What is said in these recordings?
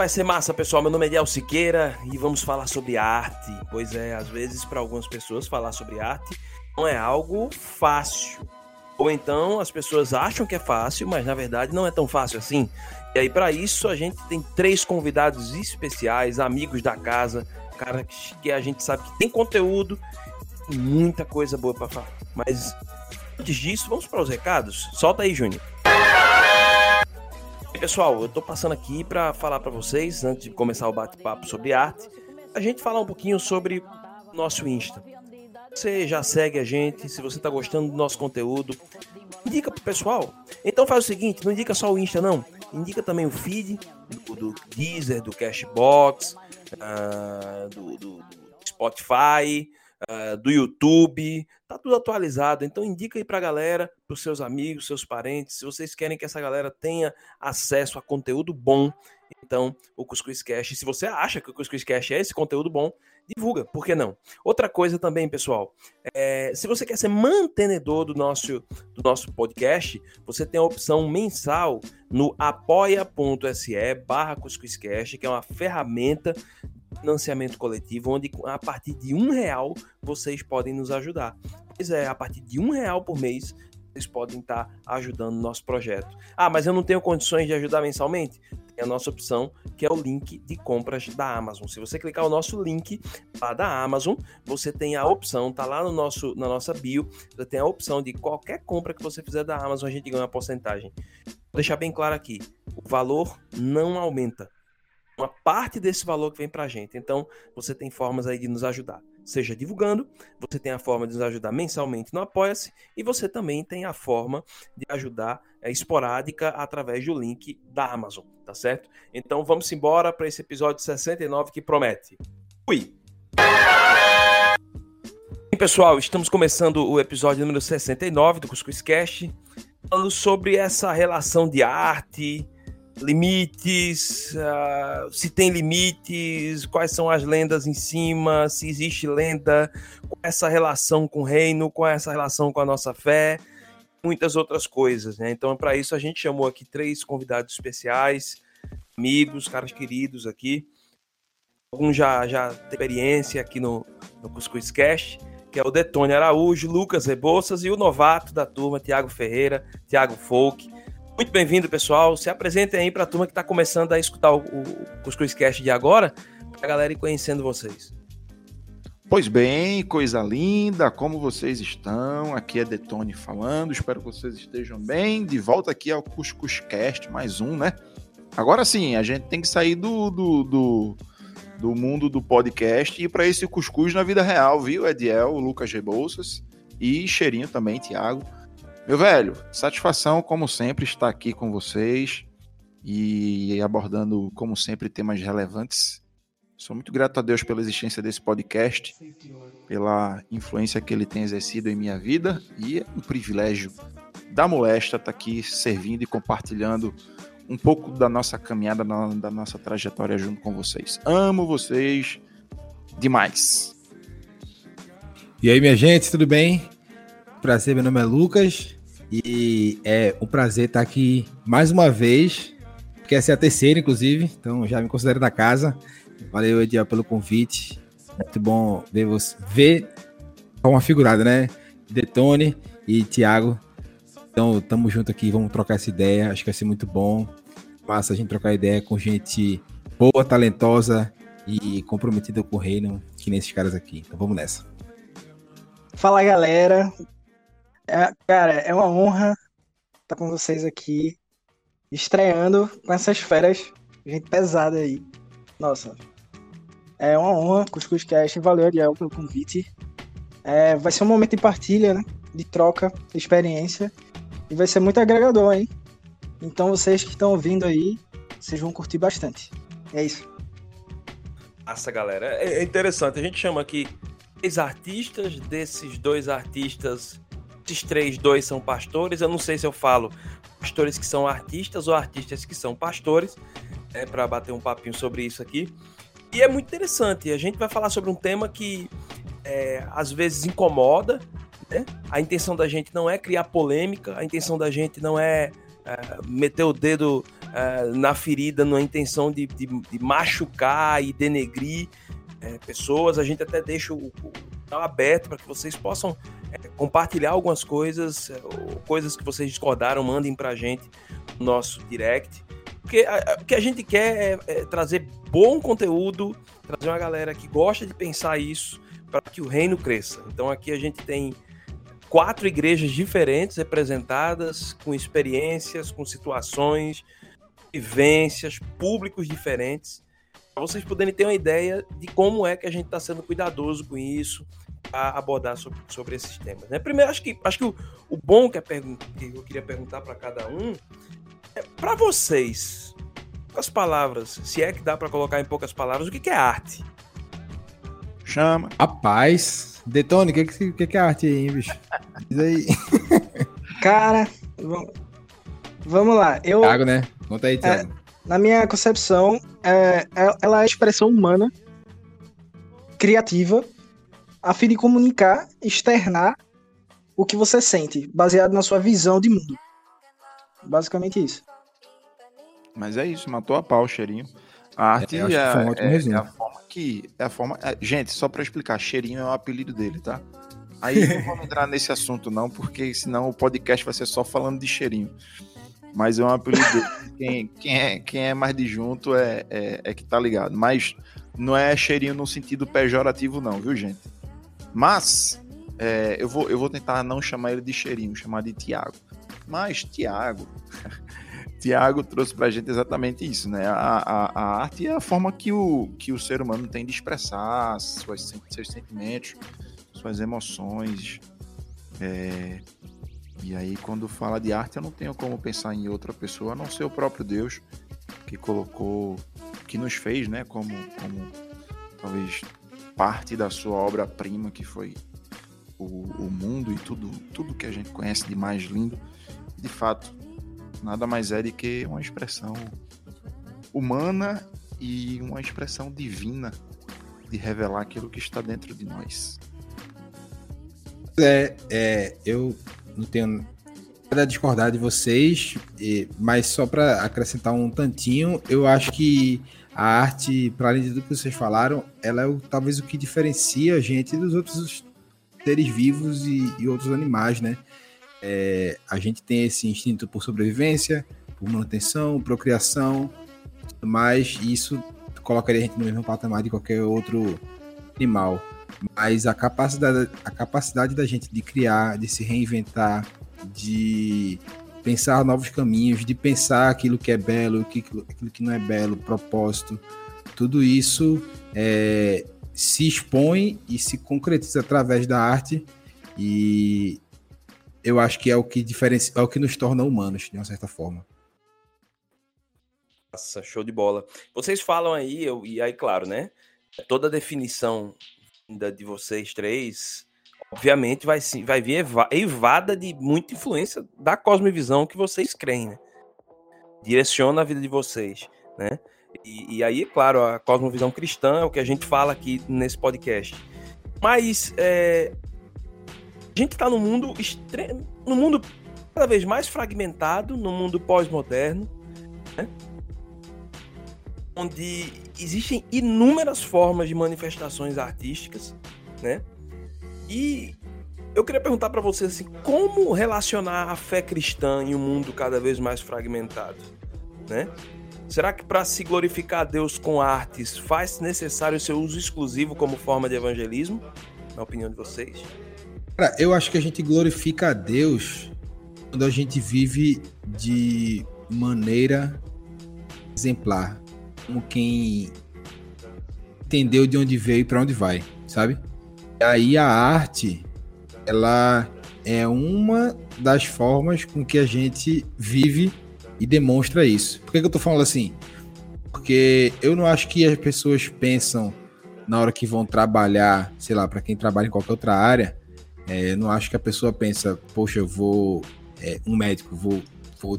vai ser massa, pessoal. Meu nome é Diel Siqueira e vamos falar sobre arte. Pois é, às vezes para algumas pessoas falar sobre arte não é algo fácil. Ou então as pessoas acham que é fácil, mas na verdade não é tão fácil assim. E aí para isso a gente tem três convidados especiais, amigos da casa, cara que a gente sabe que tem conteúdo muita coisa boa para falar. Mas antes disso, vamos para os recados. Solta aí, Júnior. Pessoal, eu tô passando aqui para falar para vocês, antes de começar o bate-papo sobre arte, a gente falar um pouquinho sobre nosso Insta. Você já segue a gente, se você tá gostando do nosso conteúdo, indica pro pessoal. Então faz o seguinte, não indica só o Insta não, indica também o feed do, do Deezer, do Cashbox, uh, do, do Spotify, uh, do YouTube, tá tudo atualizado. Então indica aí pra galera, pros seus amigos, seus parentes, se vocês querem que essa galera tenha acesso a conteúdo bom, então o Cuscuz Cash, se você acha que o Cuscuz Cash é esse conteúdo bom, divulga, por que não? Outra coisa também, pessoal, é, se você quer ser mantenedor do nosso, do nosso podcast, você tem a opção mensal no apoia.se barra Cuscuzcast, que é uma ferramenta financiamento coletivo, onde a partir de um real vocês podem nos ajudar. Pois é, a partir de um real por mês vocês podem estar ajudando o nosso projeto. Ah, mas eu não tenho condições de ajudar mensalmente? Tem a nossa opção, que é o link de compras da Amazon. Se você clicar o nosso link lá da Amazon, você tem a opção, tá lá no nosso, na nossa bio, você tem a opção de qualquer compra que você fizer da Amazon, a gente ganha uma porcentagem. Vou deixar bem claro aqui, o valor não aumenta uma parte desse valor que vem para a gente. Então, você tem formas aí de nos ajudar. Seja divulgando, você tem a forma de nos ajudar mensalmente no Apoia-se e você também tem a forma de ajudar é, esporádica através do link da Amazon, tá certo? Então vamos embora para esse episódio 69 que promete. Fui! E, pessoal, estamos começando o episódio número 69 do Cuscuz Cast, falando sobre essa relação de arte, limites, uh, se tem limites, quais são as lendas em cima, se existe lenda, qual é essa relação com o reino, qual é essa relação com a nossa fé, muitas outras coisas, né? Então, para isso, a gente chamou aqui três convidados especiais, amigos, caras queridos aqui. Alguns já, já experiência aqui no, no Cuscuz Cast, que é o Detone Araújo, Lucas Rebouças e o novato da turma, Tiago Ferreira, Tiago Folk. Muito bem-vindo, pessoal. Se apresentem aí para a turma que está começando a escutar o, o Cuscuz Cast de agora, para a galera ir conhecendo vocês. Pois bem, coisa linda, como vocês estão? Aqui é Detone falando, espero que vocês estejam bem. De volta aqui ao Cuscuz Cast, mais um, né? Agora sim, a gente tem que sair do, do, do, do mundo do podcast e para esse cuscuz na vida real, viu? Ediel, Lucas Rebouças e Cheirinho também, Thiago. Meu velho, satisfação, como sempre, estar aqui com vocês e abordando, como sempre, temas relevantes. Sou muito grato a Deus pela existência desse podcast, pela influência que ele tem exercido em minha vida e é um privilégio da molesta estar aqui servindo e compartilhando um pouco da nossa caminhada, da nossa trajetória junto com vocês. Amo vocês demais. E aí, minha gente, tudo bem? Prazer, meu nome é Lucas e é um prazer estar aqui mais uma vez, porque essa é a terceira, inclusive, então já me considero da casa. Valeu, Ediel, pelo convite. Muito bom ver você ver uma figurada, né? Detone e Thiago. Então, tamo junto aqui, vamos trocar essa ideia. Acho que vai ser muito bom. Massa a gente trocar ideia com gente boa, talentosa e comprometida com o reino, que nem esses caras aqui. Então, vamos nessa. Fala, galera. É, cara, é uma honra estar com vocês aqui, estreando com essas feras, gente pesada aí. Nossa, é uma honra, Cuscuz Cast, valeu, Ariel, pelo convite. É, vai ser um momento de partilha, né? De troca, de experiência. E vai ser muito agregador, hein? Então vocês que estão ouvindo aí, vocês vão curtir bastante. É isso. Nossa, galera. É, é interessante. A gente chama aqui três artistas, desses dois artistas esses três, dois são pastores. Eu não sei se eu falo pastores que são artistas ou artistas que são pastores, é para bater um papinho sobre isso aqui. E é muito interessante. A gente vai falar sobre um tema que é, às vezes incomoda. Né? A intenção da gente não é criar polêmica, a intenção da gente não é, é meter o dedo uh, na ferida, na intenção de, de, de machucar e denegrir é, pessoas. A gente até deixa o, o aberto para que vocês possam é, compartilhar algumas coisas, é, coisas que vocês discordaram, mandem para a gente no nosso direct. Porque o que a gente quer é, é trazer bom conteúdo, trazer uma galera que gosta de pensar isso para que o reino cresça. Então aqui a gente tem quatro igrejas diferentes representadas, com experiências, com situações, vivências, públicos diferentes, para vocês poderem ter uma ideia de como é que a gente está sendo cuidadoso com isso, a abordar sobre, sobre esses temas. Né? Primeiro, acho que, acho que o, o bom que, é que eu queria perguntar para cada um é para vocês, poucas palavras, se é que dá para colocar em poucas palavras, o que, que é arte? Chama. Rapaz, Detone, o que, que, que, é arte aí, hein, bicho? Diz aí. Cara, vamos lá. Eu, Thiago, né? Conta aí, Thiago. É, na minha concepção, é, é, ela é a expressão humana, criativa, a fim de comunicar, externar o que você sente, baseado na sua visão de mundo. Basicamente isso. Mas é isso, matou a pau, cheirinho. A arte é, é, um é, é, a forma que. É a forma. É, gente, só para explicar, cheirinho é o apelido dele, tá? Aí não vamos entrar nesse assunto, não, porque senão o podcast vai ser só falando de cheirinho. Mas é um apelido dele. Quem, quem, é, quem é mais de junto é, é, é que tá ligado. Mas não é cheirinho no sentido pejorativo, não, viu, gente? Mas é, eu, vou, eu vou tentar não chamar ele de cheirinho, chamar de Tiago. Mas Tiago, Tiago trouxe pra gente exatamente isso, né? A, a, a, arte é a forma que o, que o ser humano tem de expressar suas, seus sentimentos, suas emoções. É, e aí, quando fala de arte, eu não tenho como pensar em outra pessoa a não ser o próprio Deus que colocou, que nos fez, né? Como, como talvez parte da sua obra-prima, que foi o, o mundo e tudo, tudo que a gente conhece de mais lindo. De fato, nada mais é do que uma expressão humana e uma expressão divina de revelar aquilo que está dentro de nós. É, é eu não tenho a discordar de vocês, mas só para acrescentar um tantinho, eu acho que a arte, para além de tudo que vocês falaram, ela é o, talvez o que diferencia a gente dos outros seres vivos e, e outros animais, né? É, a gente tem esse instinto por sobrevivência, por manutenção, procriação, mas isso colocaria a gente no mesmo patamar de qualquer outro animal. Mas a capacidade, a capacidade da gente de criar, de se reinventar, de pensar novos caminhos, de pensar aquilo que é belo, aquilo que não é belo, propósito, tudo isso é, se expõe e se concretiza através da arte e eu acho que é o que diferencia, é o que nos torna humanos de uma certa forma. Nossa, show de bola. Vocês falam aí, eu, e aí, claro, né? Toda a definição de vocês três, obviamente, vai, vai vir evada de muita influência da cosmovisão que vocês creem, né? Direciona a vida de vocês, né? E, e, aí, é claro, a cosmovisão cristã é o que a gente fala aqui nesse podcast. Mas é, a gente está no mundo no mundo cada vez mais fragmentado, no mundo pós-moderno, né? onde existem inúmeras formas de manifestações artísticas, né? E eu queria perguntar para vocês assim, como relacionar a fé cristã em um mundo cada vez mais fragmentado, né? Será que para se glorificar a Deus com artes faz necessário seu uso exclusivo como forma de evangelismo? Na opinião de vocês? Cara, eu acho que a gente glorifica a Deus quando a gente vive de maneira exemplar, como quem entendeu de onde veio e para onde vai, sabe? Aí a arte, ela é uma das formas com que a gente vive e demonstra isso. Por que, que eu tô falando assim? Porque eu não acho que as pessoas pensam na hora que vão trabalhar, sei lá, para quem trabalha em qualquer outra área, é, eu não acho que a pessoa pensa, poxa, eu vou, é, um médico, vou, vou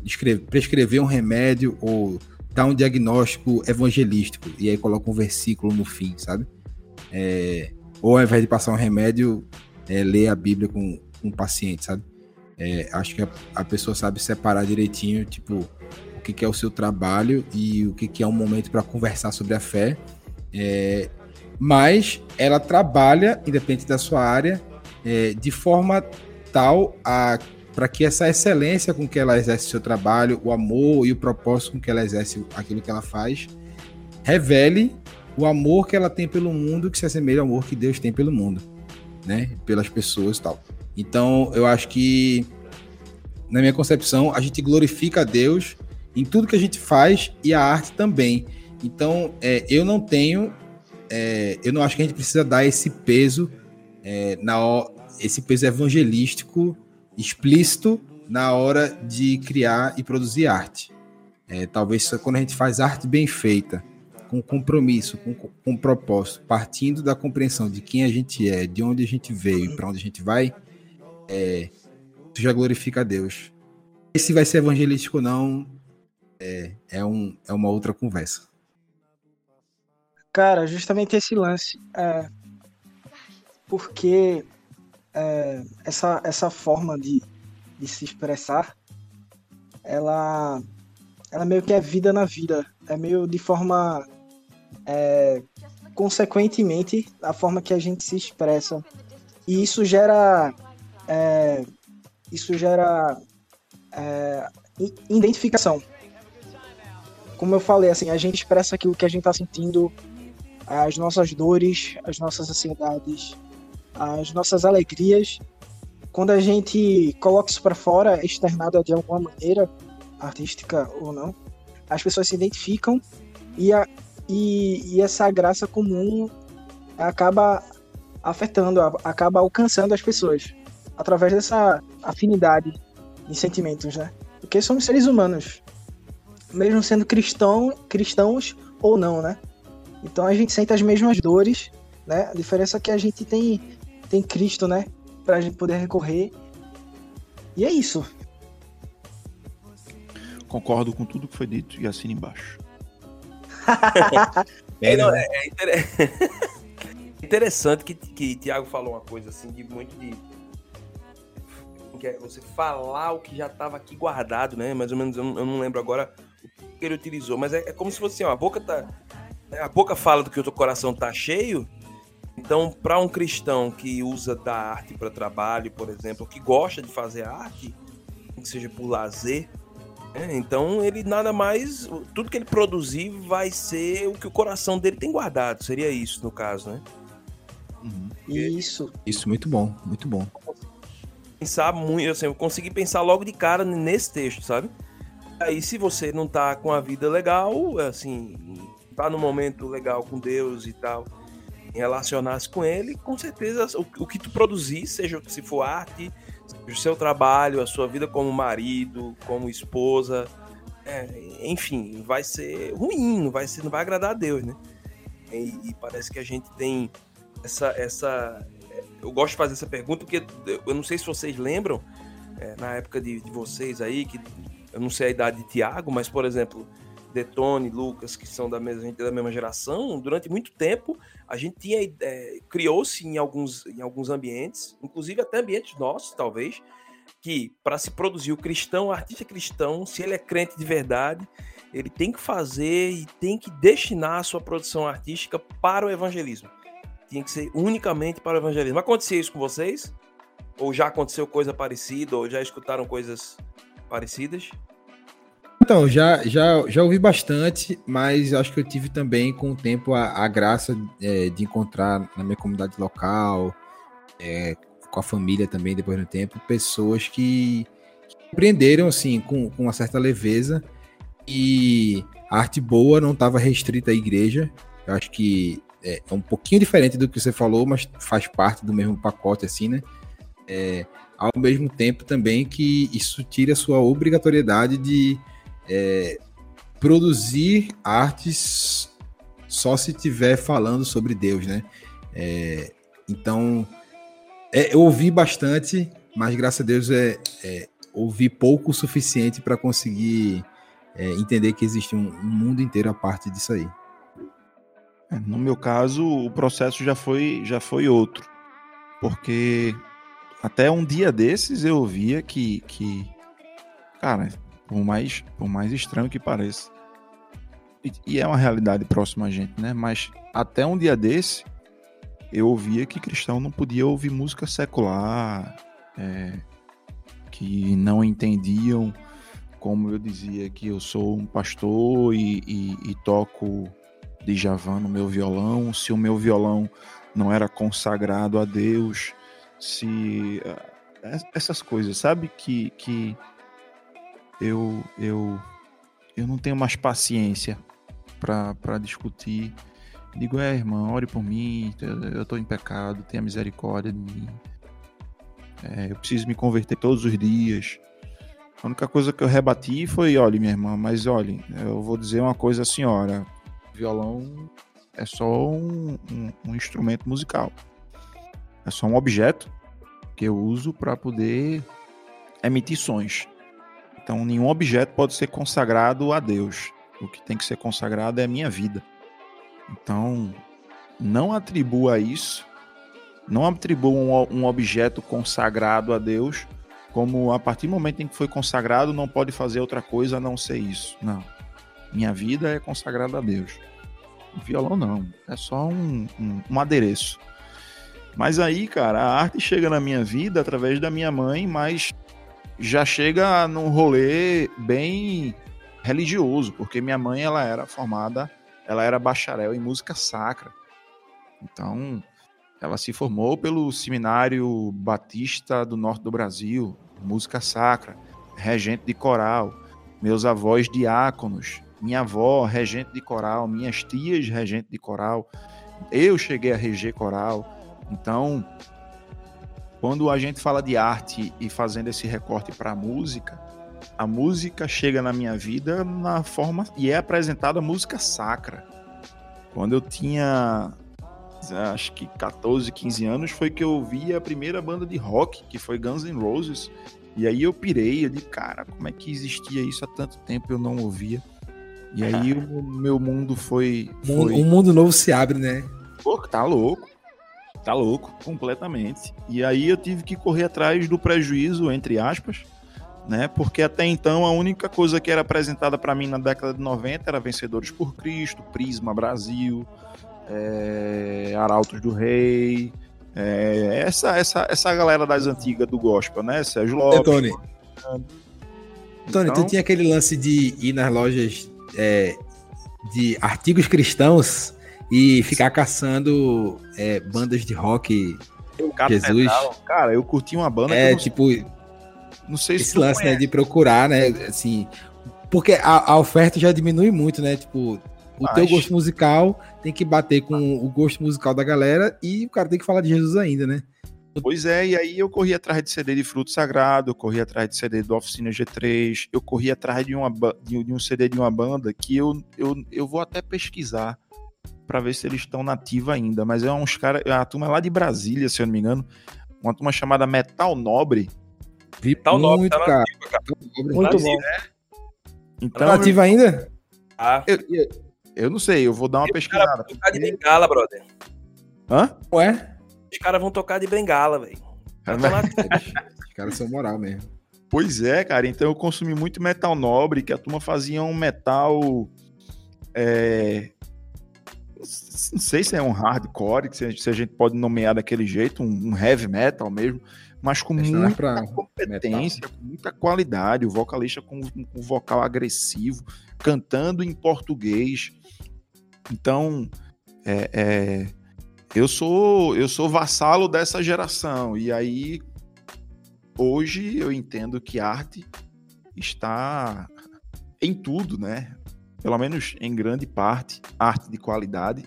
prescrever um remédio ou dar um diagnóstico evangelístico e aí coloca um versículo no fim, sabe? É, ou ao invés de passar um remédio, é, ler a Bíblia com, um paciente, sabe? É, acho que a, a, pessoa sabe separar direitinho, tipo, o que, que é o seu trabalho e o que, que é um momento para conversar sobre a fé. É, mas ela trabalha, independente da sua área, é, de forma tal a para que essa excelência com que ela exerce seu trabalho, o amor e o propósito com que ela exerce aquilo que ela faz, revele o amor que ela tem pelo mundo que se assemelha ao amor que Deus tem pelo mundo, né? Pelas pessoas e tal. Então, eu acho que na minha concepção, a gente glorifica a Deus em tudo que a gente faz e a arte também. Então, é, eu não tenho, é, eu não acho que a gente precisa dar esse peso, é, na, esse peso evangelístico explícito na hora de criar e produzir arte. É, talvez quando a gente faz arte bem feita, com compromisso, com, com propósito, partindo da compreensão de quem a gente é, de onde a gente veio e para onde a gente vai, é, já glorifica a Deus. E se vai ser evangelístico ou não, é, é, um, é uma outra conversa. Cara, justamente esse lance. É, porque é, essa, essa forma de, de se expressar, ela, ela meio que é vida na vida. É meio de forma. É, consequentemente, a forma que a gente se expressa. E isso gera. É, isso gera é, identificação. Como eu falei, assim, a gente expressa aquilo que a gente está sentindo, as nossas dores, as nossas ansiedades, as nossas alegrias. Quando a gente coloca isso para fora, externado de alguma maneira, artística ou não, as pessoas se identificam e, a, e, e essa graça comum acaba afetando, acaba alcançando as pessoas através dessa afinidade de sentimentos, né? Porque somos seres humanos, mesmo sendo cristão, cristãos ou não, né? Então a gente sente as mesmas dores, né? A diferença é que a gente tem tem Cristo, né? Pra gente poder recorrer. E é isso. Concordo com tudo que foi dito e assino embaixo. é, não, é, é inter... interessante que, que Tiago falou uma coisa assim de muito de que é você falar o que já estava aqui guardado, né? Mais ou menos, eu não, eu não lembro agora o que ele utilizou, mas é, é, como se fosse assim, ó, a boca tá. A boca fala do que o teu coração tá cheio. Então, para um cristão que usa da arte para trabalho, por exemplo, que gosta de fazer arte, que seja por lazer, né? então ele nada mais. Tudo que ele produzir vai ser o que o coração dele tem guardado. Seria isso, no caso, né? Uhum. Isso. Isso, muito bom, muito bom pensar muito, assim, eu consegui pensar logo de cara nesse texto, sabe? Aí se você não tá com a vida legal, assim, tá no momento legal com Deus e tal, relacionar-se com ele, com certeza o, o, que tu produzir, seja se for arte, o seu trabalho, a sua vida como marido, como esposa, é, enfim, vai ser ruim, não vai, ser, não vai agradar a Deus, né? E, e parece que a gente tem essa, essa, eu gosto de fazer essa pergunta porque eu não sei se vocês lembram, é, na época de, de, vocês aí, que eu não sei a idade de Tiago, mas, por exemplo, Detone, Lucas, que são da mesma, é da mesma geração, durante muito tempo a gente tinha é, criou-se em alguns, em alguns ambientes, inclusive até ambientes nossos, talvez, que para se produzir o cristão, o artista cristão, se ele é crente de verdade, ele tem que fazer e tem que destinar a sua produção artística para o evangelismo tinha que ser unicamente para o evangelismo. Acontecia isso com vocês? Ou já aconteceu coisa parecida? Ou já escutaram coisas parecidas? Então, já, já, já ouvi bastante, mas acho que eu tive também com o tempo a, a graça é, de encontrar na minha comunidade local, é, com a família também, depois do tempo, pessoas que, que compreenderam assim, com, com uma certa leveza e a arte boa não estava restrita à igreja. Eu acho que é, é, um pouquinho diferente do que você falou, mas faz parte do mesmo pacote, assim, né? É, ao mesmo tempo também que isso tira a sua obrigatoriedade de é, produzir artes só se estiver falando sobre Deus, né? É, então, é, eu ouvi bastante, mas graças a Deus é, é ouvi pouco o suficiente para conseguir é, entender que existe um, um mundo inteiro a parte disso aí. É, no meu caso, o processo já foi, já foi outro. Porque até um dia desses eu via que, que cara, Por mais, por mais estranho que pareça. E, e é uma realidade próxima a gente, né? Mas até um dia desse, eu ouvia que cristão não podia ouvir música secular, é, que não entendiam, como eu dizia, que eu sou um pastor e, e, e toco de Javan no meu violão, se o meu violão não era consagrado a Deus, se é, essas coisas, sabe que que eu eu eu não tenho mais paciência para discutir. Digo, é, irmã, ore por mim, eu estou em pecado, tenha misericórdia de mim. É, eu preciso me converter todos os dias. A única coisa que eu rebati foi, olha, minha irmã, mas olha, eu vou dizer uma coisa à senhora. Violão é só um, um, um instrumento musical. É só um objeto que eu uso para poder emitir sons. Então, nenhum objeto pode ser consagrado a Deus. O que tem que ser consagrado é a minha vida. Então, não atribua isso, não atribua um, objeto consagrado a Deus como a partir do momento em que foi consagrado não pode fazer outra coisa a não ser isso. Não. Minha vida é consagrada a Deus. O violão não, é só um, um, um adereço. Mas aí, cara, a arte chega na minha vida através da minha mãe, mas já chega num rolê bem religioso, porque minha mãe ela era formada, ela era bacharel em música sacra. Então, ela se formou pelo Seminário Batista do Norte do Brasil, música sacra, regente de coral, meus avós diáconos, minha avó regente de coral, minhas tias regente de coral. Eu cheguei a reger coral. Então, quando a gente fala de arte e fazendo esse recorte para a música, a música chega na minha vida na forma e é apresentada música sacra. Quando eu tinha acho que 14, 15 anos foi que eu vi a primeira banda de rock, que foi Guns N' Roses. E aí eu pirei, eu de cara, como é que existia isso há tanto tempo eu não ouvia? E aí o meu mundo foi, foi... Um mundo novo se abre, né? Pô, tá louco. Tá louco, completamente. E aí eu tive que correr atrás do prejuízo, entre aspas, né? Porque até então a única coisa que era apresentada para mim na década de 90 era Vencedores por Cristo, Prisma Brasil, é, Arautos do Rei, é, essa, essa, essa galera das antigas do gospel, né? Sérgio Lopes. É, Tony. Tony, então... tu tinha aquele lance de ir nas lojas é, de artigos cristãos e ficar caçando é, bandas de rock. Jesus. Cara, eu curti uma banda. É, tipo. Não sei se esse lance, né, de procurar, né? Assim. Porque a, a, oferta já diminui muito, né? Tipo, o Mas... teu gosto musical tem que bater com o gosto musical da galera e o cara tem que falar de Jesus ainda, né? Pois é, e aí eu corri atrás de CD de Fruto Sagrado, eu corri atrás de CD do Oficina G3, eu corri atrás de, uma, de um CD de uma banda que eu, eu, eu vou até pesquisar para ver se eles estão nativa ainda. Mas é uns caras, a turma lá de Brasília, se eu não me engano, uma turma chamada Metal Nobre. Metal Nobre, tá cara. Nativa, cara. Muito bom. Né? Então, tá nativa ainda? Ah. Eu, eu, eu, não sei, eu vou dar uma Os pesquisada. Vão tocar de bengala, brother. Hã? Ué? Os caras vão tocar de bengala, velho. Os caras são moral mesmo. Pois é, cara. Então eu consumi muito metal nobre, que a turma fazia um metal. É, não sei se é um hardcore, se a gente pode nomear daquele jeito, um, heavy metal mesmo, mas com muita competência, com muita qualidade, o vocalista com um vocal agressivo, cantando em português. Então, é, é, eu sou eu sou vassalo dessa geração e aí hoje eu entendo que arte está em tudo, né? pelo menos em grande parte, arte de qualidade.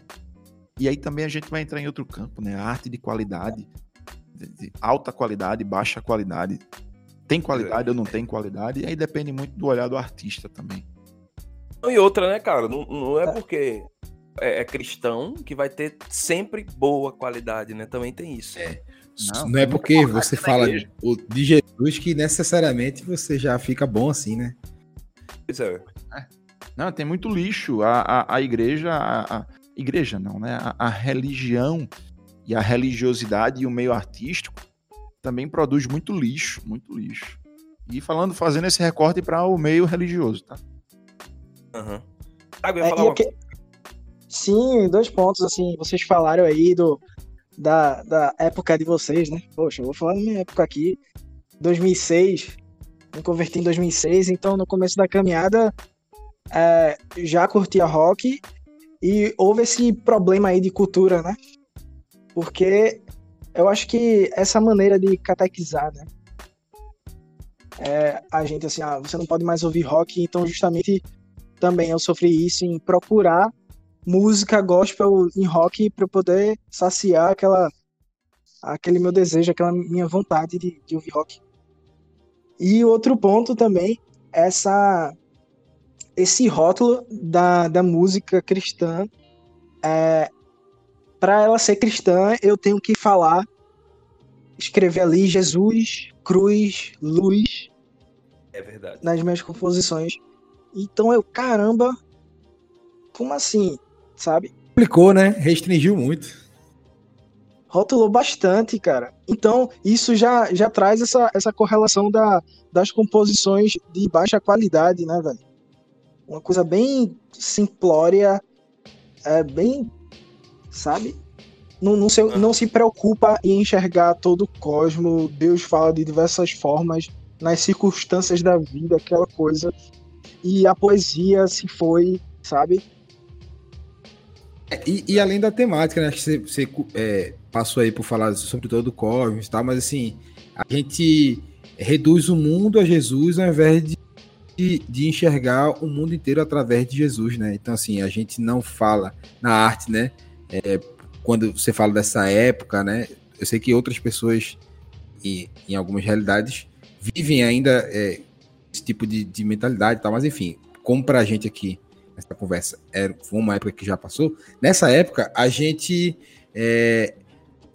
E aí também a gente vai entrar em outro campo, né? Arte de qualidade, de, de alta qualidade, baixa qualidade. Tem qualidade é. ou não tem qualidade, e aí depende muito do olhar do artista também. E outra, né, cara? Não, não é porque é, é, cristão que vai ter sempre boa qualidade, né? Também tem isso. É. Não, não é porque você fala de Jesus que necessariamente você já fica bom assim, né? Pois é. é. Não, tem muito lixo. A, a, a igreja, a, a, igreja não, né? A, a, religião e a religiosidade e o meio artístico também produz muito lixo, muito lixo. E falando, fazendo esse recorte para o meio religioso, tá? Aham. Thiago, ia É, falar e uma aqui- Sim, dois pontos, assim, vocês falaram aí do, da, da época de vocês, né? Poxa, eu vou falar da minha época aqui, 2006, me converti em 2006, então no começo da caminhada é, já curtia rock e houve esse problema aí de cultura, né? Porque eu acho que essa maneira de catequizar, né? É, a gente assim, ah, você não pode mais ouvir rock, então justamente também eu sofri isso em procurar música gospel em rock para poder saciar aquela aquele meu desejo, aquela minha vontade de, de ouvir rock. E outro ponto também, essa esse rótulo da, da música cristã, é, para ela ser cristã, eu tenho que falar, escrever ali Jesus, cruz, luz É verdade. nas minhas composições. Então eu, caramba, como assim, sabe? Complicou, né? Restringiu muito. Rotulou bastante, cara. Então, isso já, já traz essa, essa correlação da, das composições de baixa qualidade, né, velho? Uma coisa bem simplória, é bem, sabe? Não, não, se, não se preocupa em enxergar todo o cosmo. Deus fala de diversas formas, nas circunstâncias da vida, aquela coisa. E a poesia se foi, sabe? É, E, e além da temática, né? Acho que você, você, é, passou aí por falar sobre todo o cosmos e tal, mas assim, a gente reduz o mundo a Jesus ao invés de, de, de enxergar o mundo inteiro através de Jesus, né? Então, assim, a gente não fala na arte, né? É, quando você fala dessa época, né? Eu sei que outras pessoas, e, em algumas realidades, vivem ainda é, esse tipo de, de mentalidade e tal, mas enfim, como pra gente aqui nessa conversa era, foi uma época que já passou, nessa época a gente é,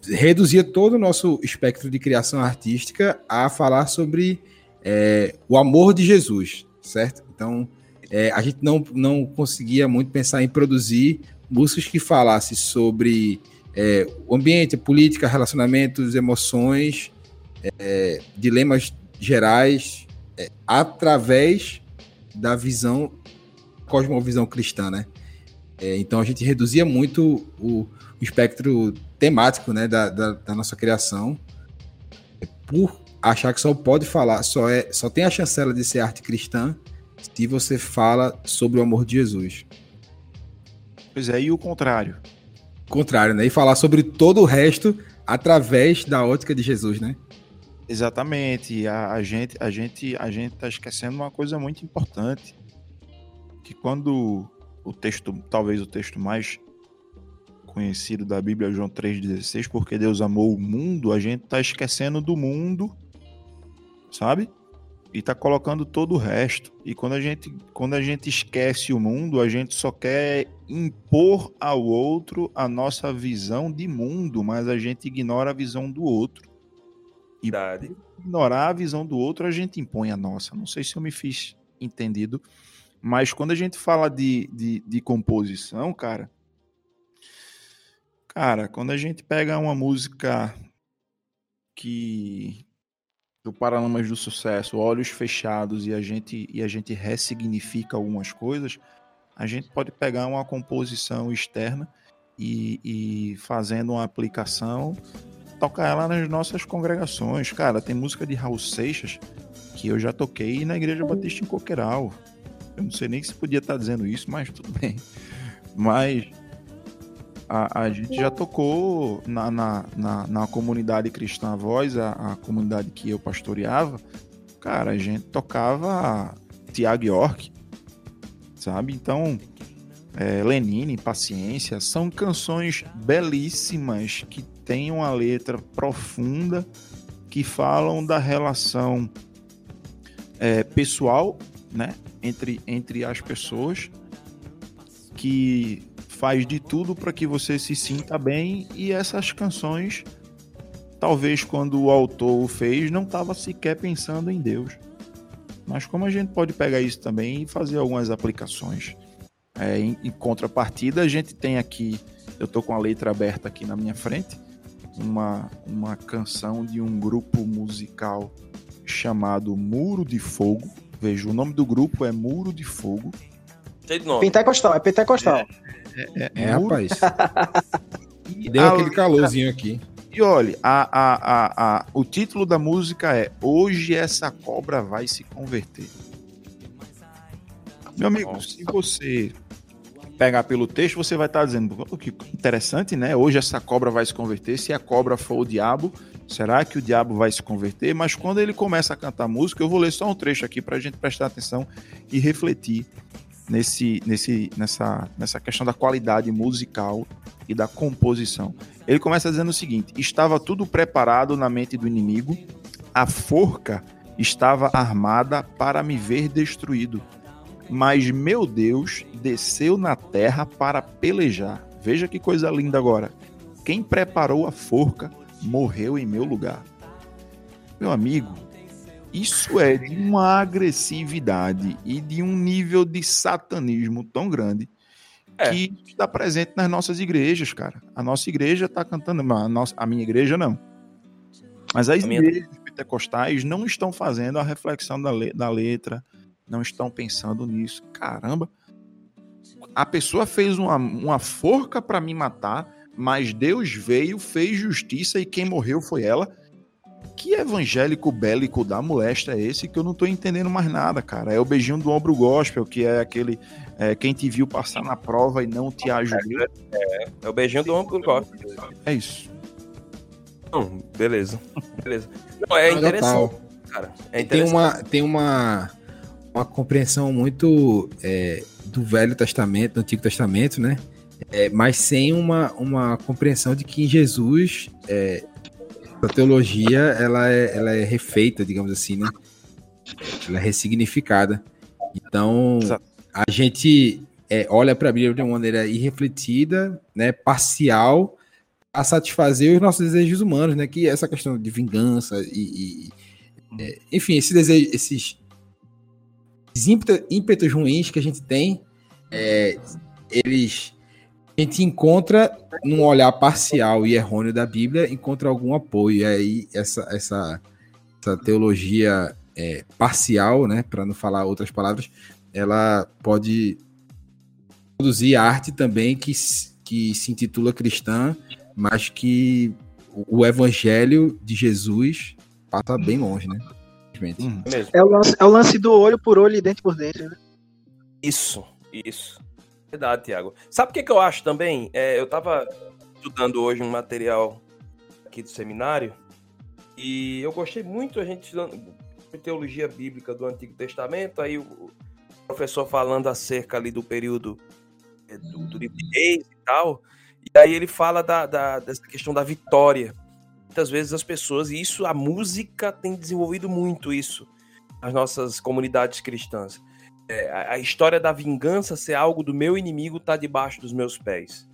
reduzia todo o nosso espectro de criação artística a falar sobre é, o amor de Jesus, certo? Então é, a gente não, não conseguia muito pensar em produzir músicas que falassem sobre é, o ambiente, política, relacionamentos, emoções, é, dilemas gerais, é, através da visão cosmovisão cristã, né? É, então a gente reduzia muito o, o espectro temático, né, da, da, da, nossa criação, por achar que só pode falar, só é, só tem a chancela de ser arte cristã se você fala sobre o amor de Jesus. Pois é, e o contrário? Contrário, né? E falar sobre todo o resto através da ótica de Jesus, né? Exatamente. A, a gente, a gente, a gente está esquecendo uma coisa muito importante, que quando o texto, talvez o texto mais conhecido da Bíblia, João 3,16, porque Deus amou o mundo, a gente está esquecendo do mundo, sabe? E tá colocando todo o resto. E quando a gente, quando a gente esquece o mundo, a gente só quer impor ao outro a nossa visão de mundo, mas a gente ignora a visão do outro. E Verdade. ignorar a visão do outro, a gente impõe a nossa. Não sei se eu me fiz entendido, mas quando a gente fala de, de, de composição, cara, cara, quando a gente pega uma música que do Paralamas do Sucesso, Olhos Fechados, e a gente e a gente ressignifica algumas coisas, a gente pode pegar uma composição externa e, e fazendo uma aplicação tocar ela nas nossas congregações. Cara, tem música de Raul Seixas que eu já toquei na Igreja Batista em Coqueiral. Eu não sei nem se podia estar dizendo isso, mas tudo bem. Mas a, a gente já tocou na, na, na, na comunidade cristã Voz, a, a, comunidade que eu pastoreava. Cara, a gente tocava Tiago York, sabe? Então, é, Lenine, Paciência, são canções belíssimas que têm uma letra profunda que falam da relação é, pessoal, né, entre, entre as pessoas, que faz de tudo para que você se sinta bem e essas canções, talvez quando o autor o fez, não estava sequer pensando em Deus. Mas como a gente pode pegar isso também e fazer algumas aplicações? É, em, em, contrapartida, a gente tem aqui, eu tô com a letra aberta aqui na minha frente, uma, uma canção de um grupo musical chamado Muro de Fogo. Veja, o nome do grupo é Muro de Fogo. Pentecostal, é pentecostal. É, É, Muro- rapaz. E Deu a aquele calorzinho aqui. E olha, a, a, a, o título da música é Hoje essa cobra vai se converter. Meu amigo, Nossa. se você pegar pelo texto, você vai estar dizendo "Pô, que interessante, né? Hoje essa cobra vai se converter. Se a cobra for o diabo, será que o diabo vai se converter? Mas quando ele começa a cantar música, eu vou ler só um trecho aqui para a gente prestar atenção e refletir nesse, nesse, nessa, nessa questão da qualidade musical e da composição. Ele começa dizendo o seguinte: estava tudo preparado na mente do inimigo, a forca estava armada para me ver destruído. Mas meu Deus desceu na terra para pelejar. Veja que coisa linda agora. Quem preparou a forca morreu em meu lugar. Meu amigo, isso é de uma agressividade e de um nível de satanismo tão grande É. que está presente nas nossas igrejas, cara. A nossa igreja está cantando, a, nossa, a minha igreja não. Mas as minha- igrejas pentecostais não estão fazendo a reflexão da, le- da letra, não estão pensando nisso. Caramba, a pessoa fez uma, uma forca para me matar, mas Deus veio, fez justiça e quem morreu foi ela. Que evangélico bélico da molesta é esse que eu não tô entendendo mais nada, cara? É o beijinho do ombro gospel, que é aquele é, quem te viu passar na prova e não te ajudou. É o beijinho do ombro gosto. É isso. Não, beleza. Beleza. Não, é interessante, cara. É tem interessante. uma, tem uma, uma compreensão muito é, do Velho Testamento, do Antigo Testamento, né? É, mas sem uma, uma compreensão de que em Jesus é, a teologia ela é, ela é refeita, digamos assim, né? Ela é ressignificada. Então, Exato. a gente é, olha para a Bíblia de uma maneira irrefletida, né, parcial, a satisfazer os nossos desejos humanos, né? Que é essa questão de vingança e, e é, enfim, esse desejo, esses, ímpetos ruins que a gente tem, é, eles a gente encontra num olhar parcial e errôneo da Bíblia, encontra algum apoio. E aí essa, essa, essa teologia é, parcial, né, para não falar outras palavras, ela pode produzir arte também que, que se intitula cristã, mas que o evangelho de Jesus passa bem longe, né? Infelizmente. Hum. É. É o, lance, é o lance do olho por olho e dente por dente. Né? Isso, isso. Verdade, Tiago. Sabe o que, que eu acho também? É, eu tava estudando hoje um material aqui do seminário e eu gostei muito a gente estudando teologia bíblica do Antigo Testamento, aí o o professor falando acerca ali do período é, do, do livro de Reis e tal, e aí ele fala da, da- dessa questão da vitória. Muitas vezes as pessoas, e isso a música tem desenvolvido muito isso nas nossas comunidades cristãs é, a, a história da vingança ser algo do meu inimigo tá debaixo dos meus pés.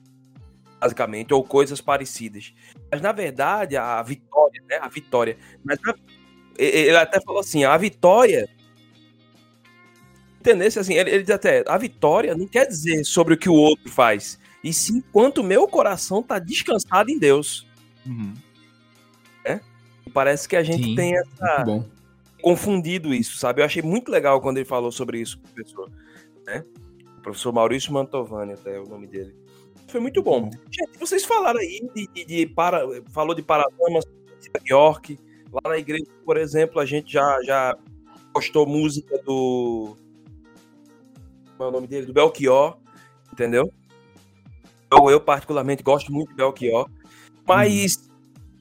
Basicamente, ou coisas parecidas. Mas na verdade, a vitória, né? A vitória. Mas e- ele até falou assim: a vitória. Entendesse assim, ele, ele diz até, a vitória não quer dizer sobre o que o outro faz, e sim quanto o meu coração tá descansado em Deus. Uhum. E parece que a gente Sim. tem essa. Confundido isso, sabe? Eu achei muito legal quando ele falou sobre isso, professor. Né? O professor Maurício Mantovani, até é o nome dele. Foi muito bom. Gente, vocês falaram aí de, de, de para, falou de Paralamas, de York. Lá na igreja, por exemplo, a gente já, já postou música do. Qual é o nome dele? Do Belchior, entendeu? Eu, eu particularmente gosto muito de Belchior. Mas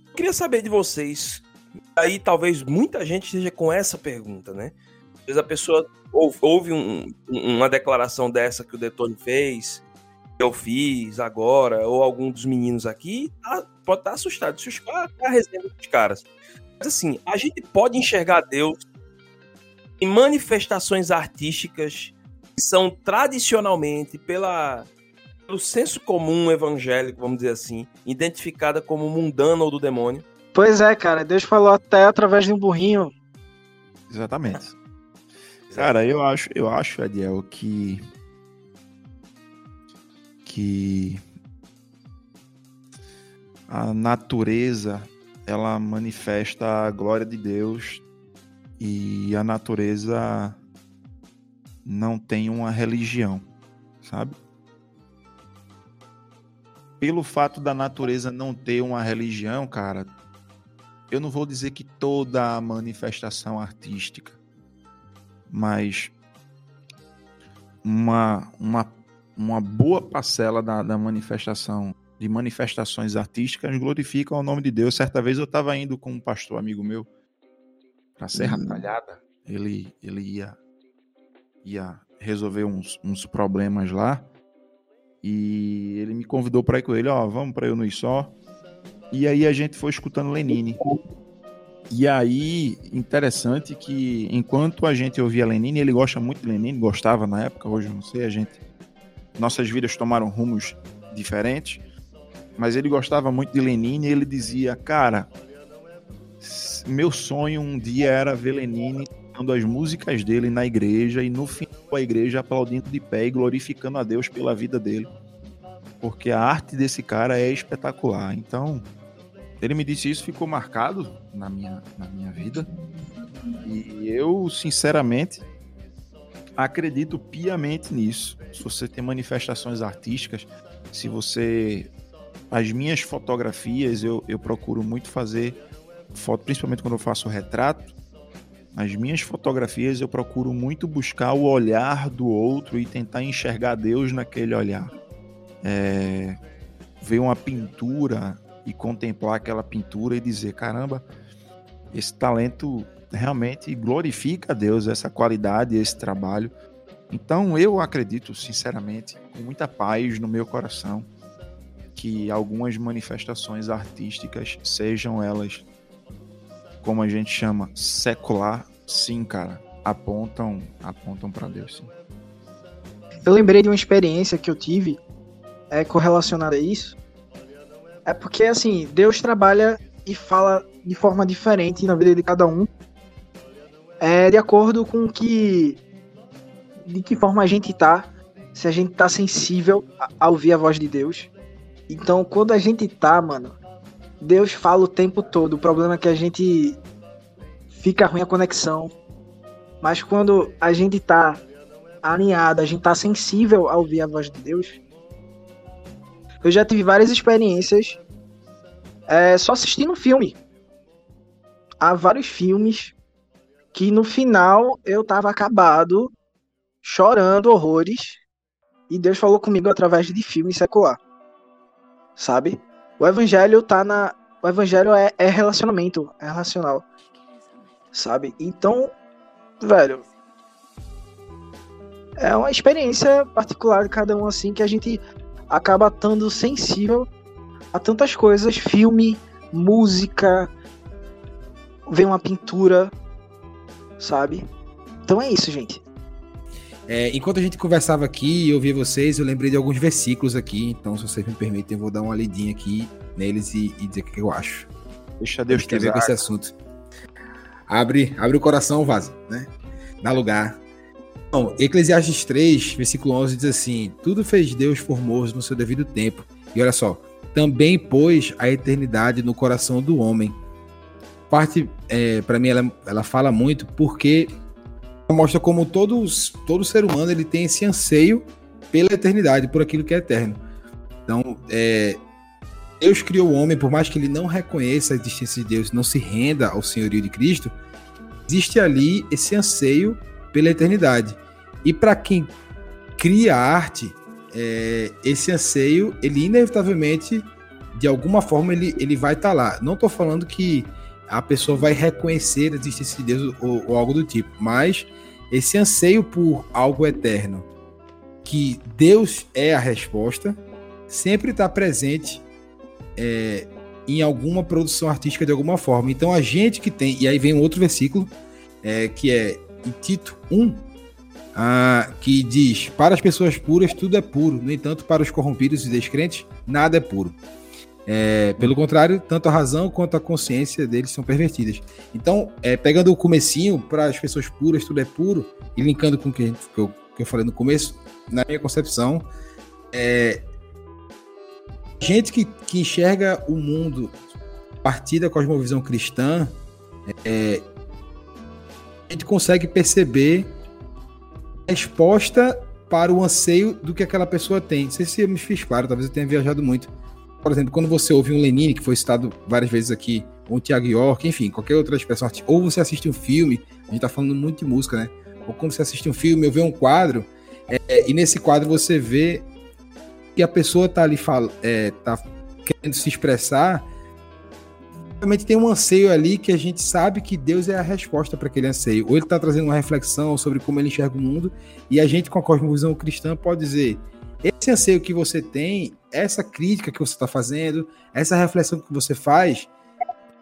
eu queria saber de vocês. Aí talvez muita gente esteja com essa pergunta, né? Às vezes a pessoa ou- ouve um- um- uma declaração dessa que o Detone fez, que eu fiz agora, ou algum dos meninos aqui, tá- pode estar assustado. Se os caras, a resenha dos caras. Mas assim, a gente pode enxergar Deus em manifestações artísticas que são tradicionalmente pela pelo senso comum evangélico, vamos dizer assim, identificada como mundana ou do demônio. Pois é, cara. Deus falou até através de um burrinho. Exatamente. Cara, eu acho, eu acho, Adiel, que que a natureza ela manifesta a glória de Deus e a natureza não tem uma religião, sabe? Pelo fato da natureza não ter uma religião, cara, eu não vou dizer que toda a manifestação artística, mas uma, uma, uma boa parcela da, da manifestação, de manifestações artísticas glorificam o nome de Deus. Certa vez eu estava indo com um pastor amigo meu para Serra uhum. Talhada, ele, ele ia, ia resolver uns, uns problemas lá e ele me convidou para ir com ele, ó, vamos para eu no só. E aí a gente foi escutando Lenine. E aí, interessante que enquanto a gente ouvia Lenine, ele gosta muito de Lenine, gostava na época, hoje não sei, a gente nossas vidas tomaram rumos diferentes, mas ele gostava muito de Lenine e ele dizia, cara, meu sonho um dia era ver Lenine cantando as músicas dele na igreja e no final a igreja aplaudindo de pé e glorificando a Deus pela vida dele. Porque a arte desse cara é espetacular. Então, ele me disse isso, ficou marcado na minha, na minha vida. E eu, sinceramente, acredito piamente nisso. Se você tem manifestações artísticas, se você. As minhas fotografias, eu, eu procuro muito fazer foto, principalmente quando eu faço retrato. As minhas fotografias eu procuro muito buscar o olhar do outro e tentar enxergar Deus naquele olhar. É, ver uma pintura e contemplar aquela pintura e dizer: caramba, esse talento realmente glorifica a Deus, essa qualidade, esse trabalho. Então eu acredito, sinceramente, com muita paz no meu coração, que algumas manifestações artísticas, sejam elas como a gente chama, secular, sim, cara, apontam, apontam para Deus, sim. Eu lembrei de uma experiência que eu tive é correlacionada a isso, é porque, assim, Deus trabalha e fala de forma diferente na vida de cada um. É de acordo com que. De que forma a gente tá. Se a gente tá sensível a, ouvir a voz de Deus. Então, quando a gente tá, mano, Deus fala o tempo todo. O problema é que a gente fica ruim a conexão. Mas quando a gente tá alinhado, a gente tá sensível a ouvir a voz de Deus, eu já tive várias experiências é, só assistindo filme. Há vários filmes que no final eu tava acabado, chorando horrores, e Deus falou comigo através de filme secular. Sabe? O evangelho tá na. O evangelho é, é relacionamento, é relacional. Sabe? Então, velho. É uma experiência particular de cada um, assim, que a gente acaba estando sensível a tantas coisas, filme, música, ver uma pintura, sabe? Então é isso, gente. É, enquanto a gente conversava aqui e ouvia vocês, eu lembrei de alguns versículos aqui, então se vocês me permitem, eu vou dar uma lidinha aqui neles e, e dizer o que eu acho. Deixa Deus ter com esse assunto. Abre, abre o coração, vaza, né? Dá lugar. Bom, Eclesiastes 3, versículo 11 diz assim: Tudo fez Deus formoso no seu devido tempo. E olha só, também pôs a eternidade no coração do homem. Parte, é, para mim, ela, ela fala muito porque mostra como todos, todo ser humano ele tem esse anseio pela eternidade, por aquilo que é eterno. Então, é, Deus criou o homem, por mais que ele não reconheça a existência de Deus, não se renda ao senhorio de Cristo, existe ali esse anseio pela eternidade. E para quem cria arte, é, esse anseio, ele inevitavelmente, de alguma forma, ele, ele vai estar tá lá. Não estou falando que a pessoa vai reconhecer a existência de Deus ou, ou, algo do tipo, mas esse anseio por algo eterno, que Deus é a resposta, sempre está presente é, em alguma produção artística de alguma forma. Então a gente que tem, e aí vem um outro versículo, é, que é em Tito 1, ah, que diz: Para as pessoas puras tudo é puro, no entanto, para os corrompidos e descrentes, nada é puro. É, pelo contrário, tanto a razão quanto a consciência deles são pervertidas. Então, é, pegando o comecinho, para as pessoas puras tudo é puro, e linkando com o que, que, eu, que eu falei no começo, na minha concepção, é, gente que, que enxerga o mundo a partir da cosmovisão cristã, é, gente consegue perceber a resposta para o anseio do que aquela pessoa tem. Não sei se eu me fiz claro, talvez eu tenha viajado muito. Por exemplo, quando você ouve um Lenine, que foi citado várias vezes aqui, ou um Tiago York, enfim, qualquer outra expressão artística, ou você assiste um filme, a gente tá falando muito de música, né? Ou quando você assiste um filme, ou vê um quadro, é, e nesse quadro você vê que a pessoa tá ali fala, é, tá querendo se expressar, realmente tem um anseio ali que a gente sabe que Deus é a resposta para aquele anseio. Ou ele está trazendo uma reflexão sobre como ele enxerga o mundo, e a gente, com a cosmovisão cristã, pode dizer: esse anseio que você tem, essa crítica que você está fazendo, essa reflexão que você faz,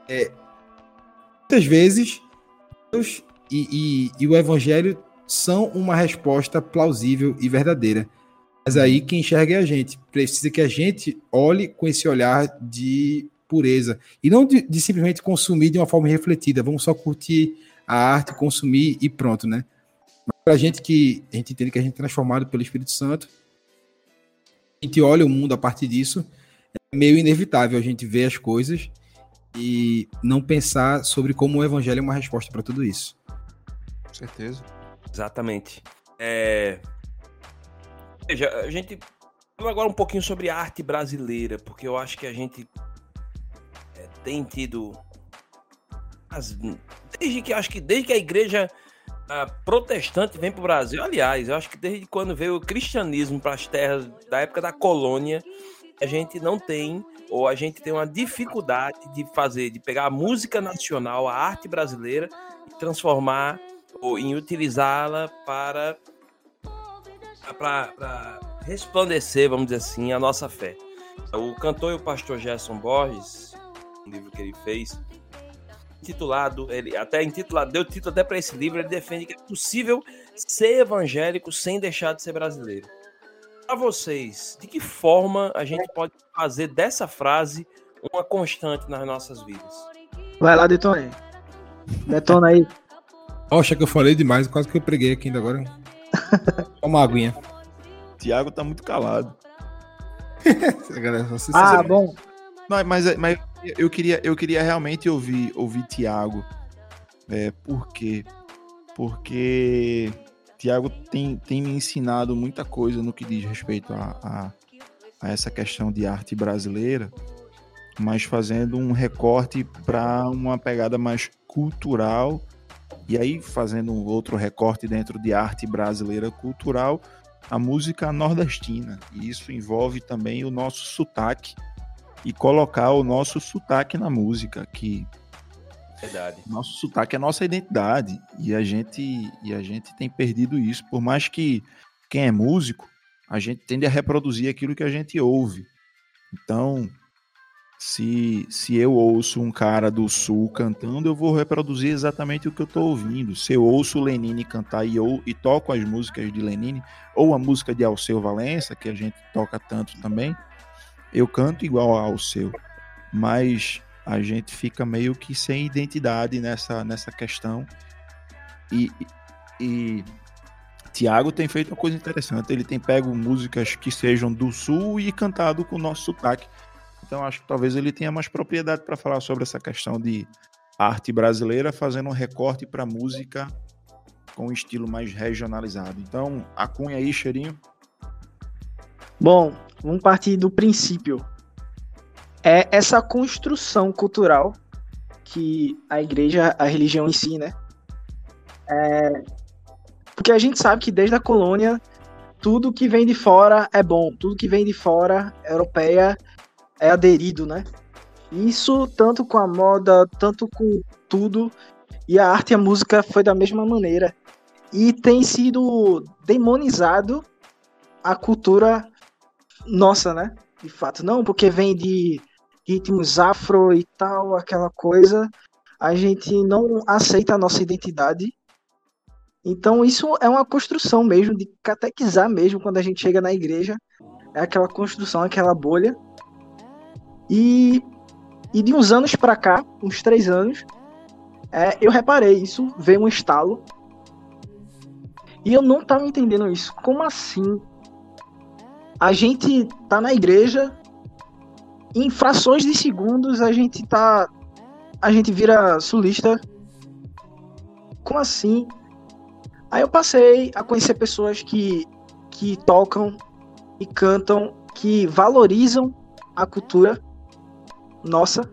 é, muitas vezes Deus e, e, e o Evangelho são uma resposta plausível e verdadeira. Mas aí quem enxerga é a gente. Precisa que a gente olhe com esse olhar de pureza. E não de, de, simplesmente consumir de uma forma refletida. Vamos só curtir a arte, consumir e pronto, né? Mas pra gente que a gente entende que a gente é transformado pelo Espírito Santo, a gente olha o mundo a partir disso, é meio inevitável a gente ver as coisas e não pensar sobre como o evangelho é uma resposta para tudo isso. Com certeza. Exatamente. É... Veja, a gente agora um pouquinho sobre arte brasileira, porque eu acho que a gente tem tido as, desde que acho que desde que a igreja a protestante vem para o Brasil, aliás, eu acho que desde quando veio o cristianismo para as terras da época da colônia, a gente não tem ou a gente tem uma dificuldade de fazer, de pegar a música nacional, a arte brasileira e transformar ou em utilizá-la para para resplandecer, vamos dizer assim, a nossa fé. O cantor e o pastor Gerson Borges, um livro que ele fez, intitulado, ele até intitulado, deu título até para esse livro, ele defende que é possível ser evangélico sem deixar de ser brasileiro. Para vocês, de que forma a gente pode fazer dessa frase uma constante nas nossas vidas? Vai lá, detona aí. Detona aí. Poxa, que eu falei demais, quase que eu preguei aqui ainda agora. Toma uma aguinha. Tiago tá muito calado. ah, bom. Não, mas, mas eu queria, eu queria realmente ouvir, ouvir Tiago. É, por quê? Porque Tiago tem, tem me ensinado muita coisa no que diz respeito a, a, a essa questão de arte brasileira, mas fazendo um recorte para uma pegada mais cultural e aí fazendo um outro recorte dentro de arte brasileira cultural, a música nordestina. E isso envolve também o nosso sotaque e colocar o nosso sotaque na música, que Verdade. Nosso sotaque é nossa identidade e a gente e a gente tem perdido isso. Por mais que quem é músico, a gente tende a reproduzir aquilo que a gente ouve. Então, se, se eu ouço um cara do sul cantando, eu vou reproduzir exatamente o que eu estou ouvindo. Se eu ouço Lenine cantar e, eu, e toco as músicas de Lenine, ou a música de Alceu Valença, que a gente toca tanto também, eu canto igual ao seu, mas a gente fica meio que sem identidade nessa, nessa questão. E, e Tiago tem feito uma coisa interessante. Ele tem pego músicas que sejam do sul e cantado com o nosso sotaque. Então acho que talvez ele tenha mais propriedade para falar sobre essa questão de arte brasileira, fazendo um recorte para música com um estilo mais regionalizado. Então, a cunha aí, cheirinho. Bom, vamos partir do princípio. É essa construção cultural que a igreja, a religião em si, né? É... Porque a gente sabe que desde a colônia, tudo que vem de fora é bom, tudo que vem de fora, europeia, é aderido, né? Isso tanto com a moda, tanto com tudo, e a arte e a música foi da mesma maneira. E tem sido demonizado a cultura nossa, né? De fato, não, porque vem de ritmos afro e tal, aquela coisa. A gente não aceita a nossa identidade. Então, isso é uma construção mesmo, de catequizar mesmo quando a gente chega na igreja. É aquela construção, aquela bolha. E, e de uns anos para cá, uns três anos, é, eu reparei isso, veio um estalo. E eu não tava entendendo isso. Como assim? A gente tá na igreja, em frações de segundos a gente tá. A gente vira sulista. como assim? Aí eu passei a conhecer pessoas que, que tocam e cantam, que valorizam a cultura nossa.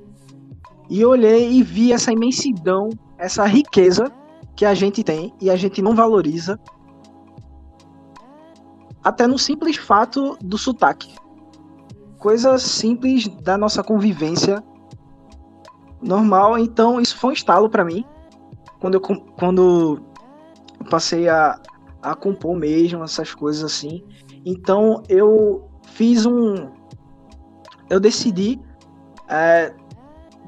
E olhei e vi essa imensidão, essa riqueza que a gente tem e a gente não valoriza. Até no simples fato do sotaque. Coisas simples da nossa convivência normal. Então, isso foi um estalo para mim. Quando eu, quando eu passei a, a compor mesmo, essas coisas assim. Então, eu fiz um. Eu decidi é,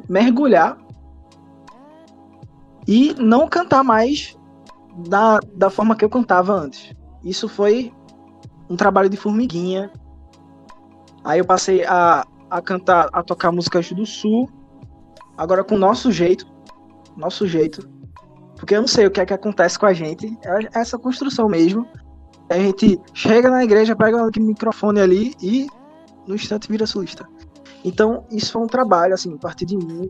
mergulhar e não cantar mais da, da forma que eu cantava antes. Isso foi um trabalho de formiguinha. Aí eu passei a, a cantar, a tocar músicas do Sul, agora com o nosso jeito, nosso jeito. Porque eu não sei o que é que acontece com a gente, é essa construção mesmo. A gente chega na igreja, pega o microfone ali e no instante vira solista. Então, isso foi um trabalho, assim, a partir de mim.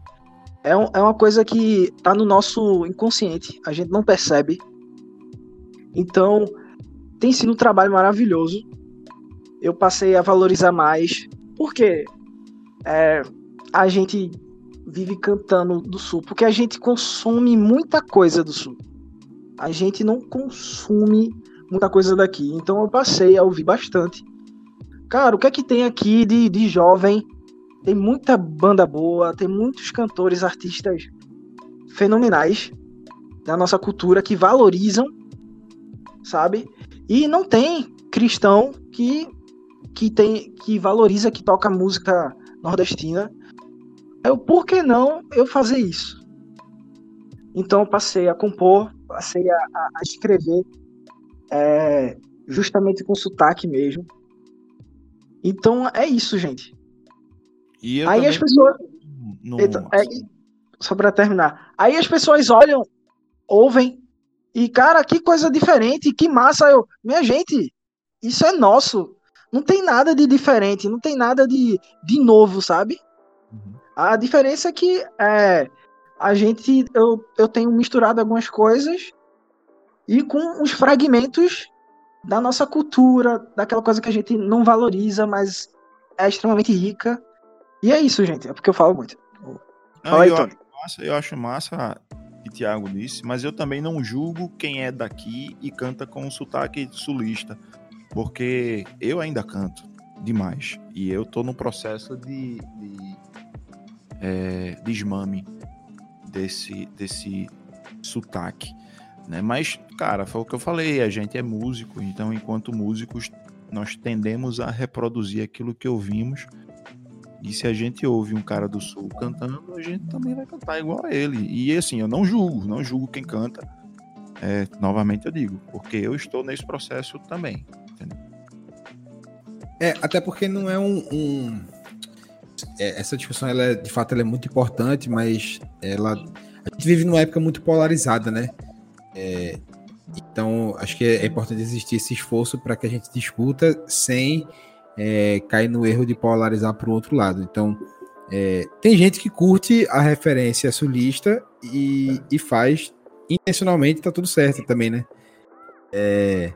É, um, é uma coisa que tá no nosso inconsciente, a gente não percebe. Então, tem sido um trabalho maravilhoso. Eu passei a valorizar mais, porque é, a gente vive cantando do sul, porque a gente consome muita coisa do sul. A gente não consome muita coisa daqui. Então eu passei a ouvir bastante. Cara, o que é que tem aqui de, de jovem tem muita banda boa, tem muitos cantores, artistas fenomenais da nossa cultura que valorizam, sabe? E não tem cristão que que tem que valoriza, que toca música nordestina. Eu, por que não eu fazer isso? Então eu passei a compor, passei a, a escrever é, justamente com sotaque mesmo. Então é isso, gente. aí as pessoas. Não... É, só para terminar. Aí as pessoas olham, ouvem, e cara, que coisa diferente, que massa. Eu, minha gente, isso é nosso. Não tem nada de diferente, não tem nada de, de novo, sabe? Uhum. A diferença é que é, a gente, eu, eu tenho misturado algumas coisas e com os fragmentos da nossa cultura, daquela coisa que a gente não valoriza, mas é extremamente rica. E é isso, gente. É porque eu falo muito. Fala aí, eu, Acho massa, eu acho massa que o Thiago disse, mas eu também não julgo quem é daqui e canta com um sotaque sulista, porque eu ainda canto demais. E eu tô no processo de, de é, desmame desse, desse sotaque. Né? Mas, cara, foi o que eu falei, a gente é músico, então enquanto músicos nós tendemos a reproduzir aquilo que ouvimos. E se a gente ouve um cara do sul cantando, a gente também vai cantar igual a ele. E assim, eu não julgo, não julgo quem canta. É, novamente eu digo, porque eu estou nesse processo também. Entendeu? É, até porque não é um. um... É, essa discussão, ela é, de fato, ela é muito importante, mas ela. A gente vive numa época muito polarizada, né? É, então, acho que é, importante existir esse esforço para que a gente discuta sem é, cair no erro de polarizar para o outro lado. Então, é, tem gente que curte a referência sulista e, e faz intencionalmente, tá tudo certo também, né? É,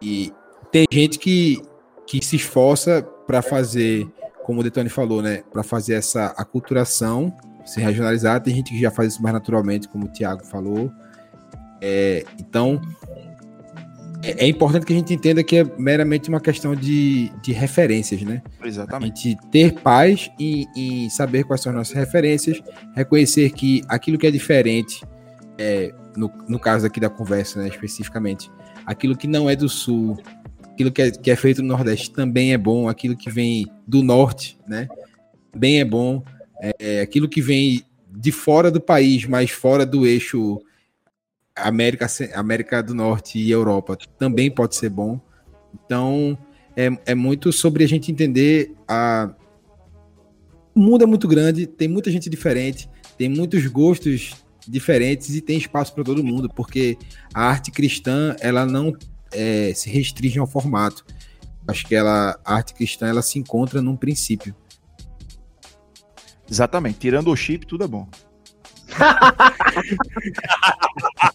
e tem gente que, que se esforça para fazer, como o Detone falou, né? Para fazer essa aculturação, se regionalizar. Tem gente que já faz isso mais naturalmente, como o Thiago falou. É, então, é, é, importante que a gente entenda que é meramente uma questão de, de referências, né? Exatamente. A gente ter paz em, em saber quais são as nossas referências, reconhecer que aquilo que é diferente, é, no, no caso aqui da conversa, né, especificamente, aquilo que não é do Sul, aquilo que é, que é feito no Nordeste também é bom, aquilo que vem do Norte, né, também é bom, é, aquilo que vem de fora do país, mas fora do eixo América, América do Norte e Europa também pode ser bom. Então, é, é muito sobre a gente entender a. O mundo é muito grande, tem muita gente diferente, tem muitos gostos diferentes e tem espaço para todo mundo, porque a arte cristã ela não é, se restringe ao formato. Acho que ela, a arte cristã ela se encontra num princípio. Exatamente. Tirando o chip, tudo é bom.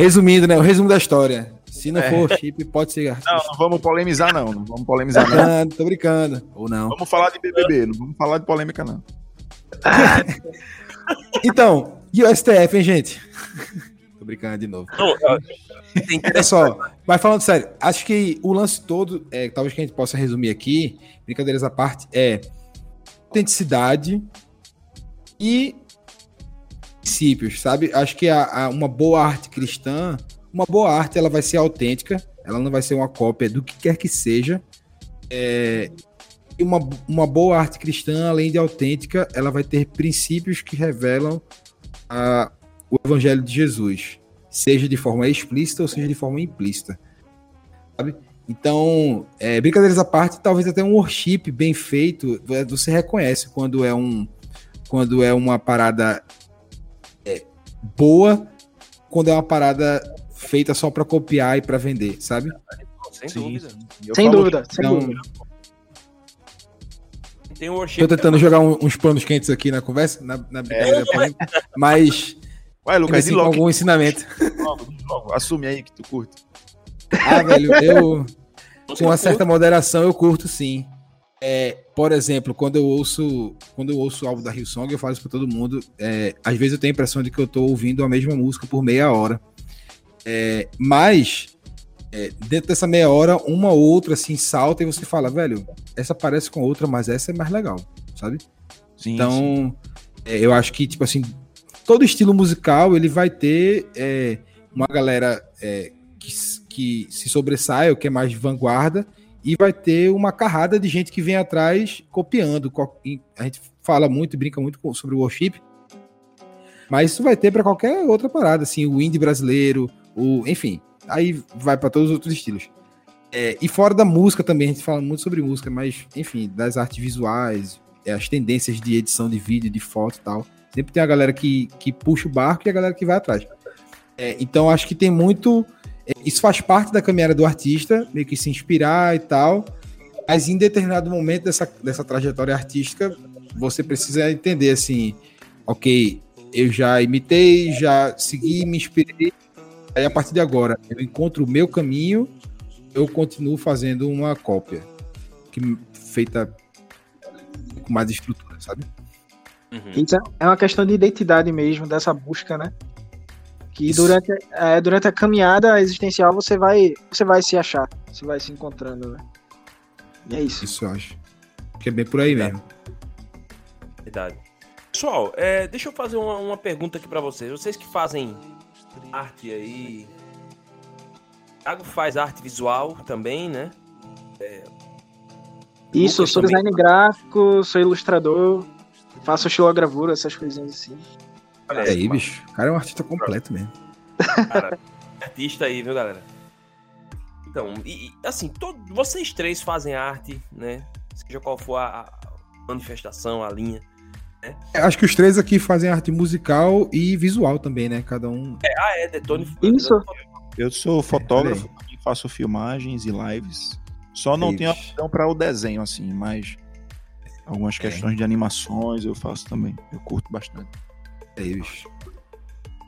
Resumindo, né? O resumo da história. Se não é. for chip, pode ser. Não, não vamos polemizar, não. Não vamos polemizar, não. tô brincando. Ou não. Vamos falar de BBB, não vamos falar de polêmica, não. então, e o STF, hein, gente? Tô brincando de novo. Não, Olha só, mas falando sério, acho que o lance todo, é, talvez que a gente possa resumir aqui, brincadeiras à parte, é autenticidade e princípios, sabe? Acho que a, a, uma boa arte cristã, uma boa arte, ela vai ser autêntica, ela não vai ser uma cópia do que quer que seja. É, e uma, uma boa arte cristã, além de autêntica, ela vai ter princípios que revelam a, o evangelho de Jesus, seja de forma explícita ou seja de forma implícita. Sabe? Então, é, brincadeiras à parte, talvez até um worship bem feito, você reconhece quando é um quando é uma parada é, boa, quando é uma parada feita só para copiar e para vender, sabe? Sem Sim. dúvida. sem dúvida, sem então, dúvida. Um Tô tentando jogar um, uns panos quentes aqui na conversa, na, na brincadeira, é. mas Vai, Lucas, assim, algum ensinamento. Logo, logo, assume aí que tu curte. Ah, velho, eu com uma certa moderação eu curto sim. É, por exemplo, quando eu ouço quando eu ouço o álbum da Rio Song, eu falo isso para todo mundo. É, às vezes eu tenho a impressão de que eu tô ouvindo a mesma música por meia hora. É, mas é, dentro dessa meia hora, uma ou outra assim salta e você fala, velho, essa parece com outra, mas essa é mais legal, sabe? Sim, então, sim. É, eu acho que tipo assim, todo estilo musical ele vai ter é, uma galera que, que se sobressai, ou que é mais vanguarda, e vai ter uma carrada de gente que vem atrás copiando. A gente fala muito, brinca muito sobre o worship, mas isso vai ter para qualquer outra parada, assim, o indie brasileiro, o, enfim, aí vai para todos os outros estilos. É, e fora da música também, a gente fala muito sobre música, mas, enfim, das artes visuais, é, as tendências de edição de vídeo, de foto e tal. Sempre tem a galera que, que puxa o barco e a galera que vai atrás. É, então acho que tem muito. Isso faz parte da caminhada do artista, meio que se inspirar e tal. Mas em determinado momento dessa, dessa trajetória artística, você precisa entender assim: ok, eu já imitei, já segui, me inspirei. Aí a partir de agora, eu encontro o meu caminho, eu continuo fazendo uma cópia que feita com mais estrutura, sabe? Uhum. Isso é uma questão de identidade mesmo, dessa busca, né? Que durante, é, durante a caminhada existencial você vai, você vai se achar, você vai se encontrando, né? E é isso. Isso eu acho. Que é bem por aí mesmo. Verdade. Pessoal, é, deixa eu fazer uma, uma pergunta aqui para vocês. Vocês que fazem arte aí. Thiago faz arte visual também, né? É... Isso, eu sou também. design gráfico, sou ilustrador. Faço xilogravura, essas coisinhas assim. Olha aí, bicho. O cara é um artista completo mesmo. Cara, artista aí, viu, galera? Então, e, assim, todo, vocês três fazem arte, né? Seja qual for a, a manifestação, a linha. Né? É, acho que os três aqui fazem arte musical e visual também, né? Cada um. É, ah, é, Detone. Isso. Eu sou fotógrafo, é. faço filmagens e lives. Só não tenho opção para o desenho, assim, mas Algumas é. questões de animações eu faço também. Eu curto bastante. É isso.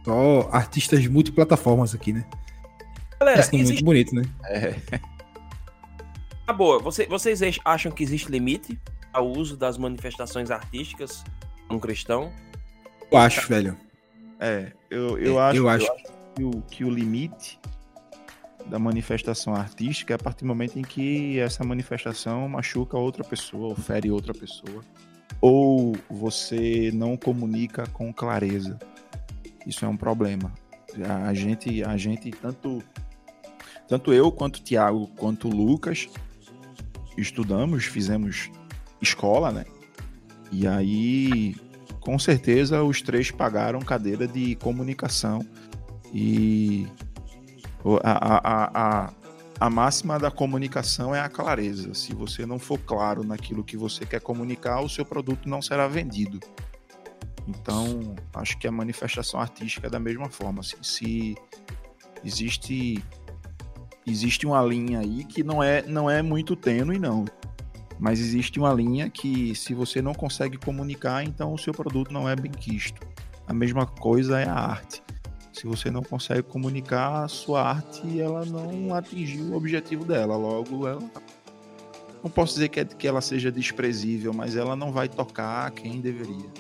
Só artistas multiplataformas aqui, né? Galera, é existe... muito bonito, né? É. Ah, boa. Você, vocês acham que existe limite ao uso das manifestações artísticas um cristão? Eu acho, velho. É, eu, eu, é, acho, eu acho, eu acho que, o, que o limite da manifestação artística é a partir do momento em que essa manifestação machuca outra pessoa, ou fere outra pessoa, ou você não comunica com clareza. Isso é um problema. A gente, a gente tanto, tanto eu quanto o Tiago quanto o Lucas estudamos, fizemos escola, né? E aí, com certeza, os três pagaram cadeira de comunicação e a, a, a, a máxima da comunicação é a clareza. Se você não for claro naquilo que você quer comunicar, o seu produto não será vendido. Então, acho que a manifestação artística é da mesma forma. Assim, se existe existe uma linha aí que não é não é muito tênue não, mas existe uma linha que se você não consegue comunicar, então o seu produto não é bem quisto. A mesma coisa é a arte. Se você não consegue comunicar a sua arte, ela não atingiu o objetivo dela. Logo, ela não posso dizer que, é, que ela seja desprezível, mas ela não vai tocar quem deveria.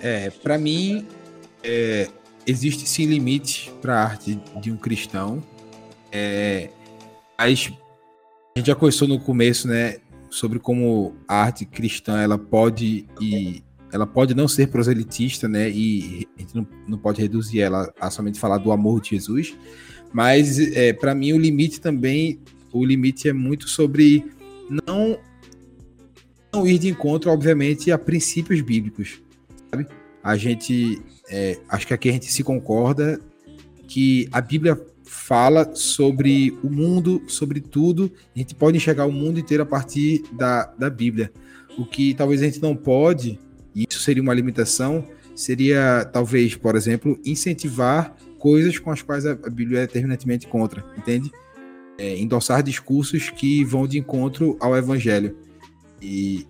É, para mim, é, existe sim limite para a arte de um cristão. É, a gente já conversou no começo, né, sobre como a arte cristã ela pode e ela pode não ser proselitista, né, e a gente não, não pode reduzir ela a somente falar do amor de Jesus. Mas é, para mim o limite também, o limite é muito sobre não não ir de encontro, obviamente, a princípios bíblicos, sabe? A gente, é, acho que aqui a gente se concorda que a Bíblia fala sobre o mundo, sobre tudo. A gente pode enxergar o mundo inteiro a partir da, da Bíblia. O que talvez a gente não pode, e isso seria uma limitação, seria talvez, por exemplo, incentivar coisas com as quais a Bíblia é terminantemente contra, entende? É, endossar discursos que vão de encontro ao Evangelho. E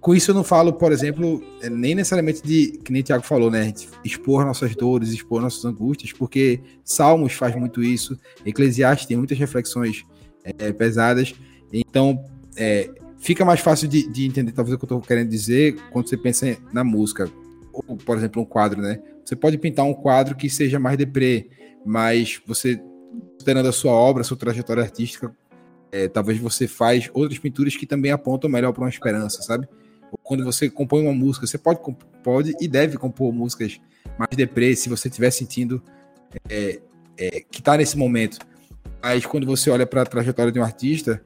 com isso eu não falo, por exemplo, é, nem necessariamente de, que nem o Tiago falou, né? Expor nossas dores, expor nossas angústias, porque Salmos faz muito isso, Eclesiastes tem muitas reflexões é, pesadas, então é, fica mais fácil de, de, entender talvez o que eu estou querendo dizer quando você pensa na música, ou, por exemplo, um quadro, né? Você pode pintar um quadro que seja mais deprê, mas você, considerando a sua obra, a sua trajetória artística, é, talvez você faz outras pinturas que também apontam melhor para uma esperança, sabe? quando você compõe uma música, você pode, pode e deve compor músicas mais deprê, se você estiver sentindo é, é, que está nesse momento. Mas quando você olha para a trajetória de um artista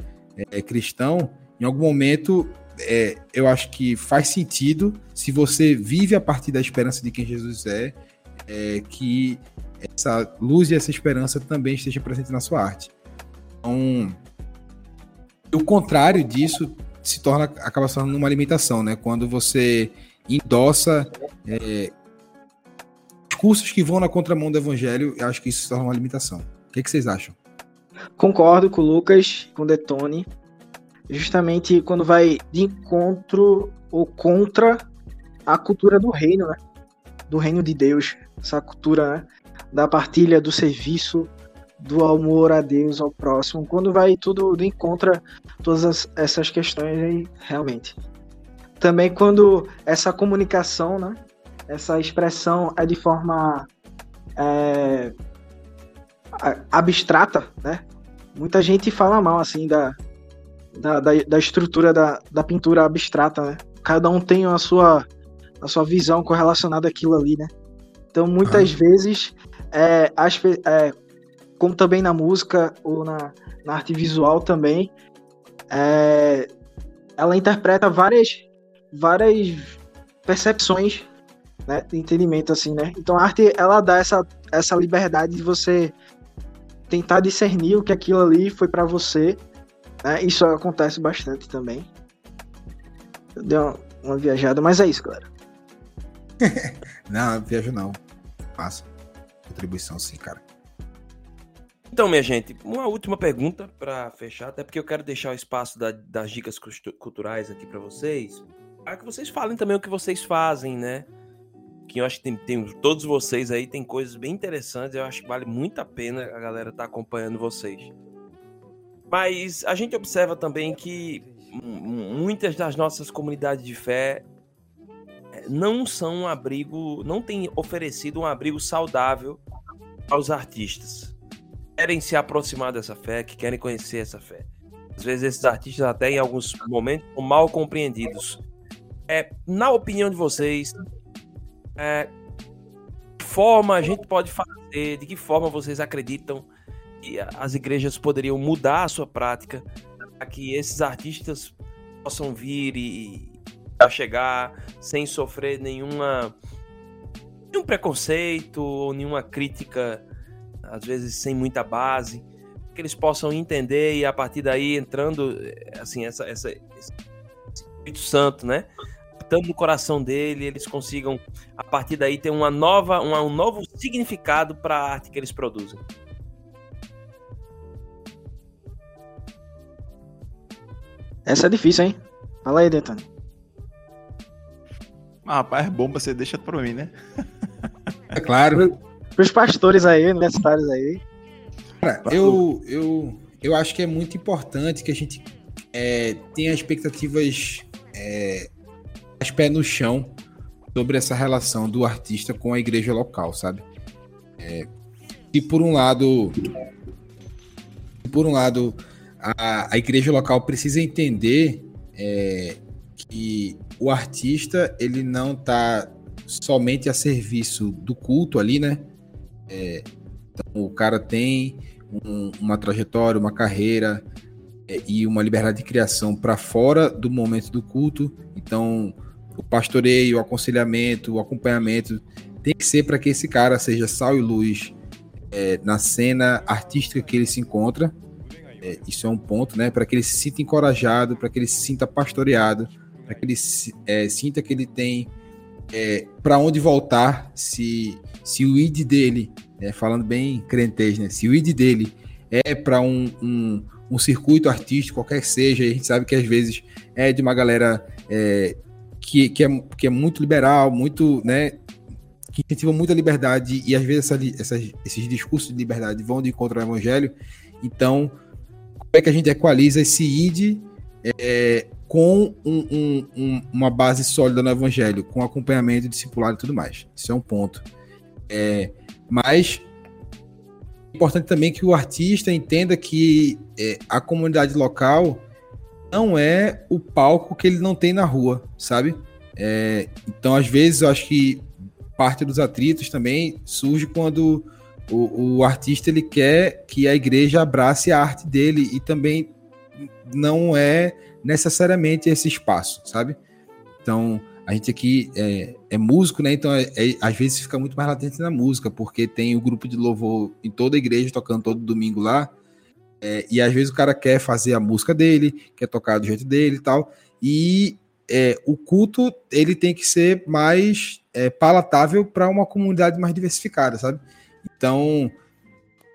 é, cristão, em algum momento é, eu acho que faz sentido, se você vive a partir da esperança de quem Jesus é, é, que essa luz e essa esperança também esteja presente na sua arte. Então, o contrário disso se torna, acaba se tornando uma limitação, né? Quando você endossa é, discursos que vão na contramão do evangelho, eu acho que isso se torna uma limitação. O que, que vocês acham? Concordo com o Lucas, com o Detone. Justamente quando vai de encontro ou contra a cultura do reino, né? Do reino de Deus. Essa cultura né? da partilha, do serviço, do amor a Deus, ao próximo, quando vai tudo de encontra todas as, essas questões aí, realmente. Também quando essa comunicação, né, essa expressão é de forma é, abstrata, né? Muita gente fala mal, assim, da, da, da, da estrutura da, da pintura abstrata, né? Cada um tem a sua, a sua visão correlacionada àquilo ali, né? Então, muitas ah. vezes, é, as, é, como também na música ou na, na arte visual também, é, ela interpreta várias, várias percepções né, entendimento, assim, né? Então a arte, ela dá essa, essa liberdade de você tentar discernir o que aquilo ali foi para você, né? Isso acontece bastante também. Deu uma, uma viajada, mas é isso, galera. não, viajo não. Passa. Contribuição sim, cara. Então, minha gente, uma última pergunta para fechar, até porque eu quero deixar o espaço da, das dicas culturais aqui para vocês, para que vocês falem também o que vocês fazem, né? Que eu acho que tem, tem, todos vocês aí tem coisas bem interessantes, eu acho que vale muito a pena a galera estar tá acompanhando vocês. Mas a gente observa também que muitas das nossas comunidades de fé eh, não são um abrigo, não têm oferecido um abrigo saudável aos artistas querem se aproximar dessa fé, que querem conhecer essa fé. Às vezes esses artistas até em alguns momentos são mal compreendidos. É, na opinião de vocês, é, que forma a gente pode fazer, de que forma vocês acreditam as igrejas poderiam mudar a sua prática para que esses artistas possam vir e chegar sem sofrer nenhuma nenhum preconceito ou nenhuma crítica às vezes sem muita base, que eles possam entender e a partir daí entrando, assim, essa, essa, esse Espírito Santo, né? Estando no coração dele, eles consigam, a partir daí, ter uma nova, um novo significado para a arte que eles produzem. Essa é difícil, hein? Fala aí, Dentano. Ah, rapaz, é bomba, você deixa pra mim, né? É claro. Para os pastores aí, universitários aí. Cara, eu, eu, eu acho que é muito importante que a gente é, tenha expectativas é, as pés no chão sobre essa relação do artista com a igreja local, sabe? É, e por um lado, por um lado, a, a igreja local precisa entender é, que o artista ele não está somente a serviço do culto ali, né? É, então, o cara tem um, uma trajetória, uma carreira é, e uma liberdade de criação para fora do momento do culto. Então, o pastoreio, o aconselhamento, o acompanhamento tem que ser para que esse cara seja sal e luz é, na cena artística que ele se encontra. É, isso é um ponto, né? Para que ele se sinta encorajado, para que ele se sinta pastoreado, para que ele é, sinta que ele tem é, para onde voltar se, se o id dele, né, falando bem crentez, né? Se o id dele é para um, um, um, circuito artístico, qualquer que seja, a gente sabe que às vezes é de uma galera é, que, que, é, que é muito liberal, muito, né? Que incentiva muita liberdade e às vezes essa, esses discursos de liberdade vão de encontro ao evangelho. Então, é que a gente equaliza esse id é, com um, um, um, uma base sólida no evangelho, com acompanhamento, discipulado e tudo mais. Isso é um ponto. É, mas é importante também que o artista entenda que é, a comunidade local não é o palco que ele não tem na rua, sabe? É, então, às vezes, eu acho que parte dos atritos também surge quando o, o artista ele quer que a igreja abrace a arte dele e também não é necessariamente esse espaço, sabe? Então, a gente aqui é, é músico, né? Então, é, é, às vezes fica muito mais latente na música, porque tem o grupo de louvor em toda a igreja tocando todo domingo lá. É, e às vezes o cara quer fazer a música dele, quer tocar do jeito dele e tal. E é, o culto ele tem que ser mais é, palatável para uma comunidade mais diversificada, sabe? Então,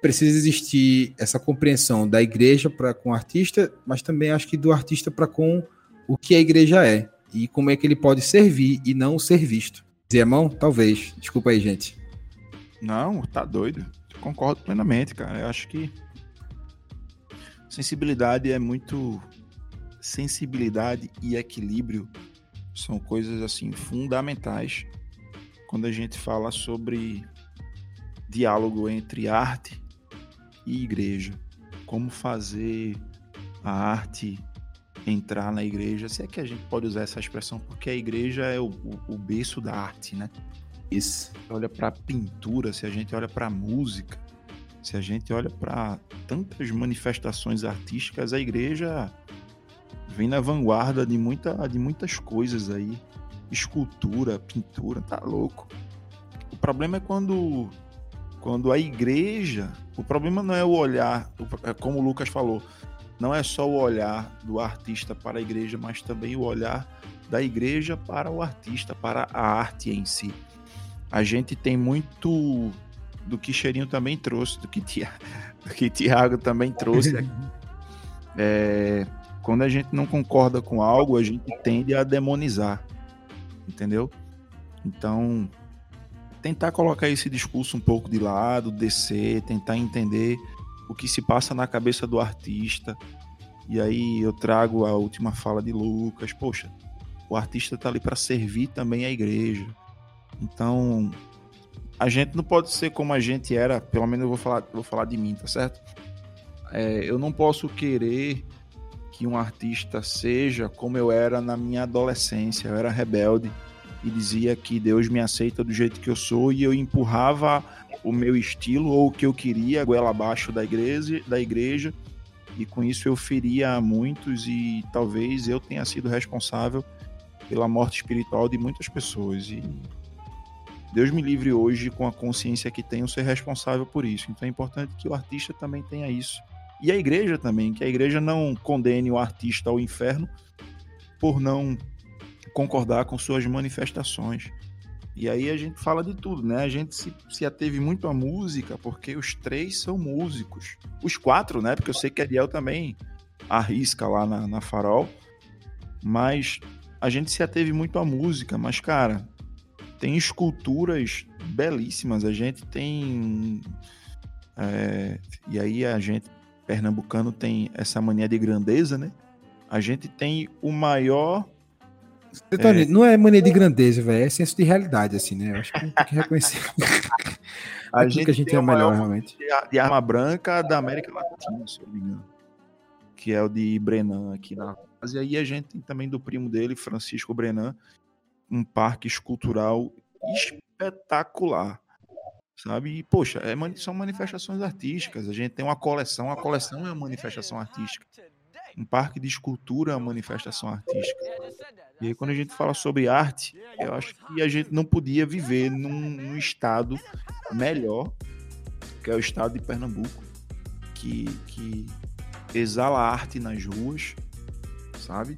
precisa existir essa compreensão da igreja para com o artista, mas também acho que do artista para com o que a igreja é e como é que ele pode servir e não ser visto. Dizer mão? Talvez. Desculpa aí, gente. Não, tá doido. concordo plenamente, cara. Eu acho que sensibilidade é muito sensibilidade e equilíbrio são coisas assim fundamentais quando a gente fala sobre diálogo entre arte e igreja. Como fazer a arte entrar na igreja, se é que a gente pode usar essa expressão, porque a igreja é o, o, o berço da arte, né? Isso. Olha para a pintura, se a gente olha para a música, se a gente olha para tantas manifestações artísticas, a igreja vem na vanguarda de, muita, de muitas coisas aí. Escultura, pintura, tá louco. O problema é quando quando a igreja, o problema não é o olhar, é como o Lucas falou, não é só o olhar do artista para a igreja, mas também o olhar da igreja para o artista, para a arte em si. A gente tem muito do que Cheirinho também trouxe, do que, Tia, do que Tiago também trouxe. é, quando a gente não concorda com algo, a gente tende a demonizar, entendeu? Então, tentar colocar esse discurso um pouco de lado, descer, tentar entender o que se passa na cabeça do artista. E aí eu trago a última fala de Lucas. Poxa, o artista está ali para servir também a igreja. Então, a gente não pode ser como a gente era, pelo menos eu vou falar, vou falar de mim, tá certo? É, eu não posso querer que um artista seja como eu era na minha adolescência. Eu era rebelde e dizia que Deus me aceita do jeito que eu sou e eu empurrava o meu estilo ou o que eu queria goela abaixo da igreja, da igreja e com isso eu feria muitos e talvez eu tenha sido responsável pela morte espiritual de muitas pessoas e Deus me livre hoje com a consciência que tenho ser responsável por isso. Então é importante que o artista também tenha isso. E a igreja também, que a igreja não condene o artista ao inferno por não concordar com suas manifestações. E aí a gente fala de tudo, né? A gente se, se ateve muito à música, porque os três são músicos. Os quatro, né? Porque eu sei que Ariel também arrisca lá na, na Farol. Mas a gente se ateve muito à música. Mas, cara, tem esculturas belíssimas. A gente tem. É, e aí a gente, pernambucano, tem essa mania de grandeza, né? A gente tem o maior. É... Não é mania de grandeza, velho. É senso de realidade, assim, né? Eu acho que tem que reconhecer. a, gente que a gente tem é o melhor, realmente. De arma branca da América Latina, se eu não me engano. Que é o de Brenan aqui na e aí a gente tem também do primo dele, Francisco Brenan, um parque escultural espetacular, sabe? E, poxa, é, são manifestações artísticas. A gente tem uma coleção, a coleção é uma manifestação artística. Um parque de escultura é uma manifestação artística. E aí, quando a gente fala sobre arte, eu acho que a gente não podia viver num, num estado melhor, que é o estado de Pernambuco, que, que exala arte nas ruas, sabe?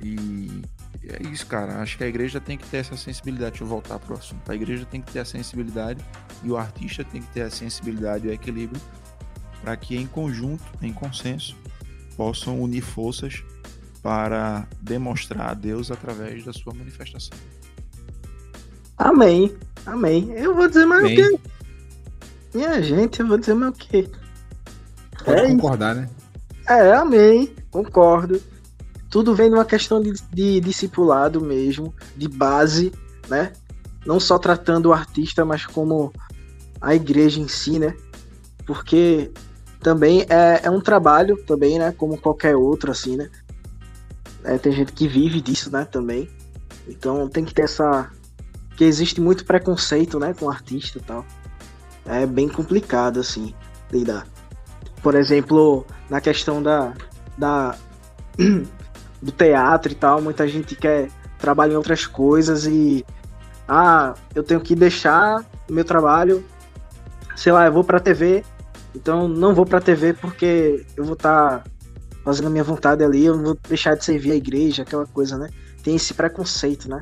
E é isso, cara. Acho que a igreja tem que ter essa sensibilidade. Deixa eu voltar pro assunto. A igreja tem que ter a sensibilidade e o artista tem que ter a sensibilidade e o equilíbrio para que, em conjunto, em consenso, possam unir forças para demonstrar a Deus através da sua manifestação. Amém. Amém. Eu vou dizer mais o quê? Minha gente, eu vou dizer mais o quê? Pode é concordar, né? É, amém. Concordo tudo vem de uma questão de, de discipulado mesmo, de base, né? Não só tratando o artista, mas como a igreja em si, né? Porque também é, é um trabalho também, né? Como qualquer outro, assim, né? É, tem gente que vive disso, né? Também. Então tem que ter essa... Que existe muito preconceito, né? Com artista e tal. É bem complicado, assim, lidar. Por exemplo, na questão da... da do teatro e tal, muita gente quer trabalhar em outras coisas e ah, eu tenho que deixar o meu trabalho, sei lá, eu vou pra TV, então não vou pra TV porque eu vou estar tá fazendo a minha vontade ali, eu vou deixar de servir a igreja, aquela coisa, né? Tem esse preconceito, né?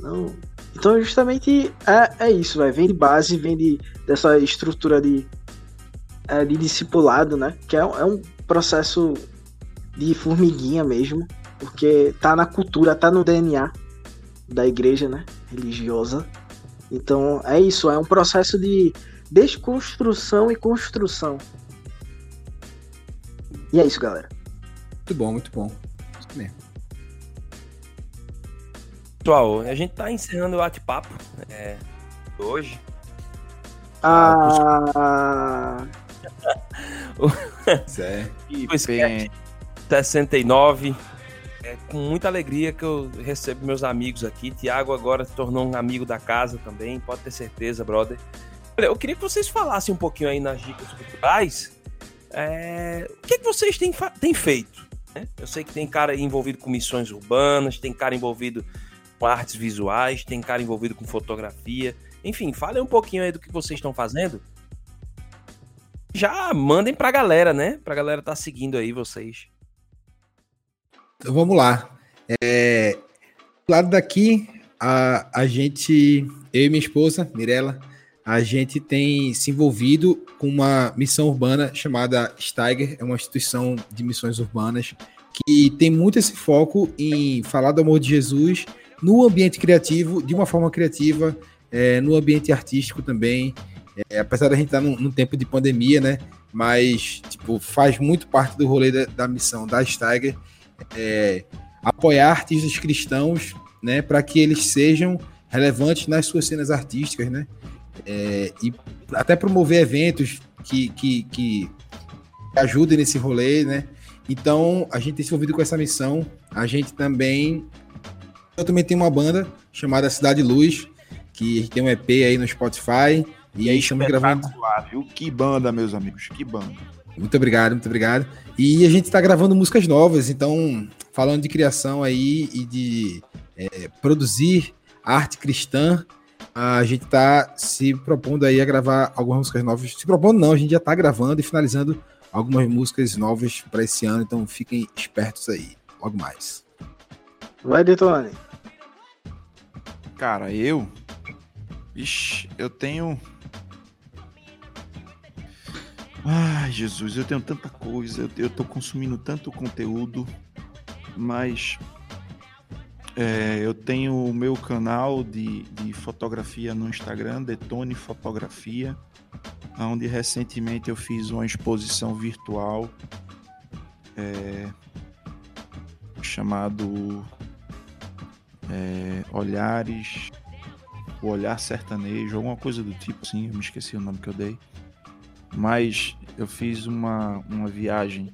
Não... Então justamente é, é isso, véio. vem de base, vem de, dessa estrutura de, é, de discipulado, né? Que é, é um processo de formiguinha mesmo, porque tá na cultura, tá no DNA da igreja, né, religiosa. Então é isso, é um processo de desconstrução e construção. E é isso, galera. Muito bom, muito bom. Isso mesmo. Pessoal, a gente tá encerrando o bate-papo é, hoje. Ah. Zé. Que pena. 69. É com muita alegria que eu recebo meus amigos aqui. Tiago agora se tornou um amigo da casa também, pode ter certeza, brother. Olha, eu queria que vocês falassem um pouquinho aí nas dicas culturais. É... O que, é que vocês têm, têm feito? Né? Eu sei que tem cara envolvido com missões urbanas, tem cara envolvido com artes visuais, tem cara envolvido com fotografia. Enfim, falem um pouquinho aí do que vocês estão fazendo. Já mandem pra galera, né? Pra galera tá seguindo aí vocês. Então vamos lá. É, do lado daqui, a, a gente, eu e minha esposa, Mirella, a gente tem se envolvido com uma missão urbana chamada Steiger, é uma instituição de missões urbanas que tem muito esse foco em falar do amor de Jesus no ambiente criativo, de uma forma criativa, é, no ambiente artístico também. É, apesar da gente estar num, num, tempo de pandemia, né? Mas, tipo, faz muito parte do rolê da, da missão da Steiger é, apoiar artistas cristãos, né, para que eles sejam relevantes nas suas cenas artísticas, né, é, e até promover eventos que, que, que ajudem nesse rolê, né. Então a gente tem se envolvido com essa missão. A gente também eu também tenho uma banda chamada Cidade Luz, que tem um EP aí no Spotify. E aí estamos gravando. Viu? Que banda, meus amigos, que banda. Muito obrigado, muito obrigado. E a gente está gravando músicas novas, então, falando de criação aí e de é, produzir arte cristã, a gente está se propondo aí a gravar algumas músicas novas. Se propondo não, a gente já está gravando e finalizando algumas músicas novas para esse ano, então fiquem espertos aí, logo mais. Vai, Detone. Cara, eu. Ixi, eu tenho Ai, Jesus, eu tenho tanta coisa, eu, eu tô consumindo tanto conteúdo, mas É, eu tenho o meu canal de, de fotografia no Instagram, Detone Fotografia, onde recentemente eu fiz uma exposição virtual é, chamado é, Olhares, o Olhar Sertanejo, alguma coisa do tipo assim, eu me esqueci o nome que eu dei. Mas eu fiz uma, uma viagem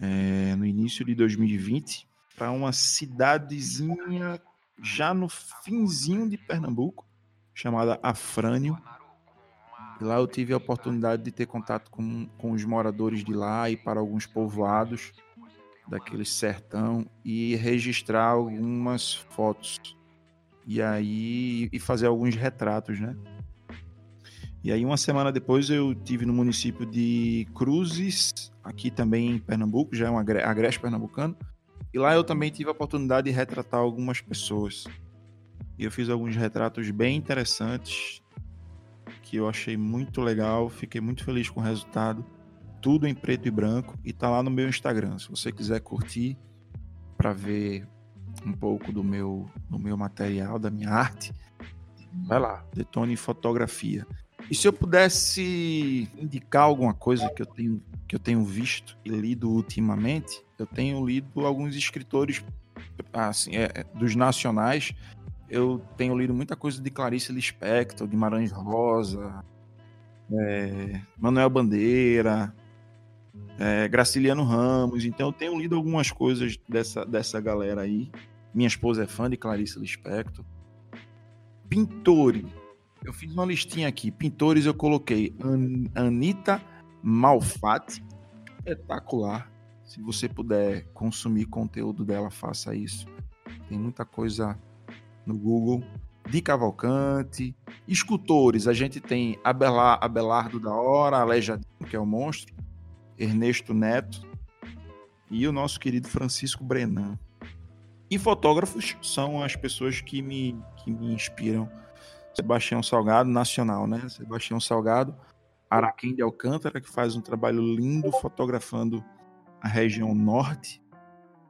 é, no início de 2020 para uma cidadezinha já no finzinho de Pernambuco, chamada Afrânio. Lá eu tive a oportunidade de ter contato com, com os moradores de lá e para alguns povoados daquele sertão e registrar algumas fotos e aí e fazer alguns retratos, né? E aí uma semana depois eu tive no município de Cruzes, aqui também em Pernambuco, já é um agreste pernambucano, e lá eu também tive a oportunidade de retratar algumas pessoas. E eu fiz alguns retratos bem interessantes que eu achei muito legal, fiquei muito feliz com o resultado. Tudo em preto e branco e tá lá no meu Instagram. Se você quiser curtir para ver um pouco do meu do meu material, da minha arte, vai lá, Detone Fotografia. E se eu pudesse indicar alguma coisa que eu tenho que eu tenho visto e lido ultimamente, eu tenho lido alguns escritores assim, é, é, dos nacionais. Eu tenho lido muita coisa de Clarice Lispector, de Marães Rosa, é, Manuel Bandeira, é, Graciliano Ramos. Então eu tenho lido algumas coisas dessa, dessa galera aí. Minha esposa é fã de Clarice Lispector. Pintores. Eu fiz uma listinha aqui. Pintores eu coloquei An Anitta Malfatti. Espetacular. Se você puder consumir conteúdo dela, faça isso. Tem muita coisa no Google. De Cavalcante. Escultores, a gente tem Abelar, Abelardo da Hora, Aleijadinho, que é o monstro. Ernesto Neto. E o nosso querido Francisco Brenan. E fotógrafos são as pessoas que me, que me inspiram. Sebastião Salgado, nacional, né? Sebastião Salgado, Araquém de Alcântara, que faz um trabalho lindo fotografando a região norte,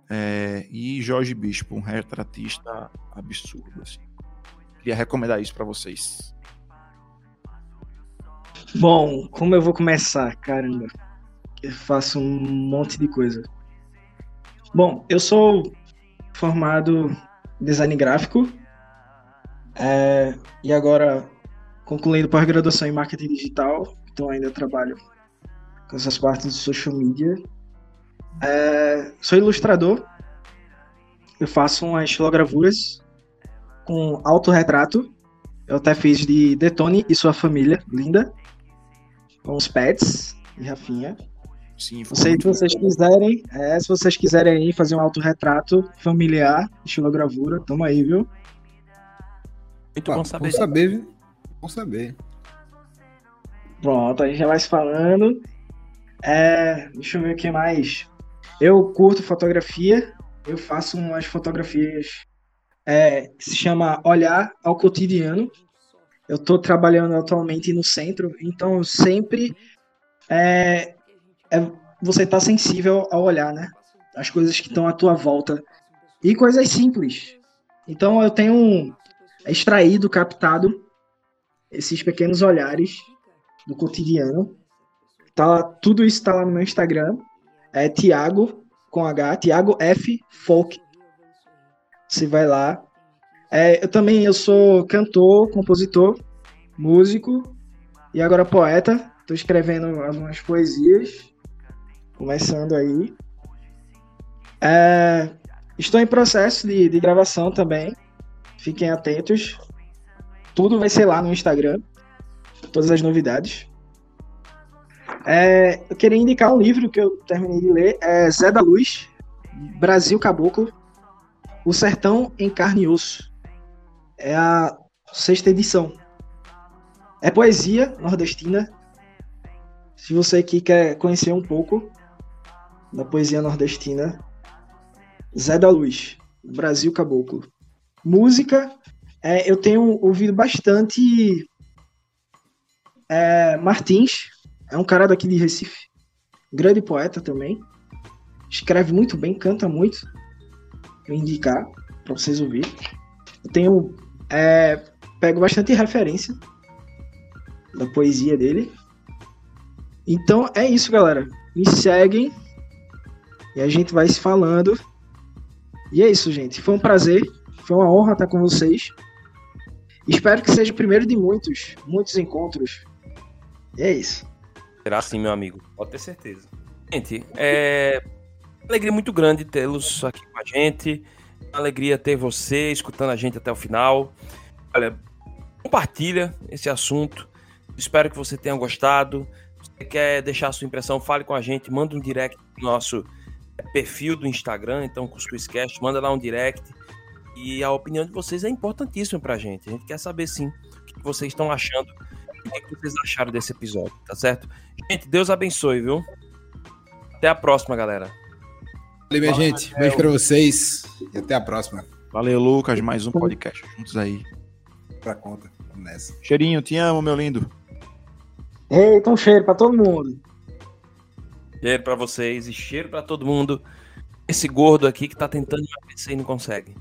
é, e Jorge Bispo, um retratista absurdo. Assim. Queria recomendar isso para vocês. Bom, como eu vou começar? Caramba, eu faço um monte de coisa. Bom, eu sou formado design gráfico é, e agora concluindo pós-graduação em marketing digital, então ainda trabalho com essas partes de social media é, sou ilustrador. Eu faço umas estilogravuras com autorretrato. Eu até fiz de Detone e sua família, linda. Com os pets e Rafinha. Sim, Não sei se vocês quiserem. É, se vocês quiserem fazer um autorretrato familiar, estilogravura, tamo aí, viu? Muito ah, bom saber. Bom saber, viu? Bom saber. Pronto, a gente já vai se falando. É, deixa eu ver o que mais. Eu curto fotografia, eu faço umas fotografias é, que se chama Olhar ao Cotidiano. Eu estou trabalhando atualmente no centro, então sempre é, é você está sensível ao olhar, né? As coisas que estão à tua volta. E coisas simples. Então eu tenho extraído, captado esses pequenos olhares do cotidiano. Tá, tudo isso está lá no meu Instagram é Tiago, com H, Tiago F. Folk. Você vai lá. É, eu também eu sou cantor, compositor, músico e agora poeta. Estou escrevendo algumas poesias, começando aí. É, estou em processo de, de gravação também. Fiquem atentos. Tudo vai ser lá no Instagram. Todas as novidades. É, eu queria indicar um livro que eu terminei de ler, é Zé da Luz, Brasil Caboclo, O Sertão em Carne e Osso. É a sexta edição. É poesia nordestina. Se você aqui quer conhecer um pouco da poesia nordestina, Zé da Luz, Brasil Caboclo. Música, é, eu tenho ouvido bastante é, Martins, é um cara daqui de Recife. Grande poeta também. Escreve muito bem, canta muito. Vou indicar. para vocês ouvirem. Eu tenho. É, pego bastante referência da poesia dele. Então é isso, galera. Me seguem e a gente vai se falando. E é isso, gente. Foi um prazer, foi uma honra estar com vocês. Espero que seja o primeiro de muitos, muitos encontros. E é isso. Será sim, meu amigo. Pode ter certeza. Gente, é alegria muito grande tê-los aqui com a gente. Alegria ter você escutando a gente até o final. Olha, compartilha esse assunto. Espero que você tenha gostado. Se você quer deixar a sua impressão, fale com a gente, manda um direct no nosso perfil do Instagram, então com o Swisscast, manda lá um direct. E a opinião de vocês é importantíssima pra gente. A gente quer saber sim o que vocês estão achando, o que vocês acharam desse episódio, tá certo? Gente, Deus abençoe, viu? Até a próxima, galera. Valeu, minha Fala, gente. Daniel. Beijo pra vocês e até a próxima. Valeu, Lucas. Mais um podcast juntos aí. Pra conta. Vamos nessa. Cheirinho, te amo, meu lindo. Eita, um cheiro pra todo mundo. Cheiro pra vocês e cheiro pra todo mundo. Esse gordo aqui que tá tentando emagrecer e não consegue.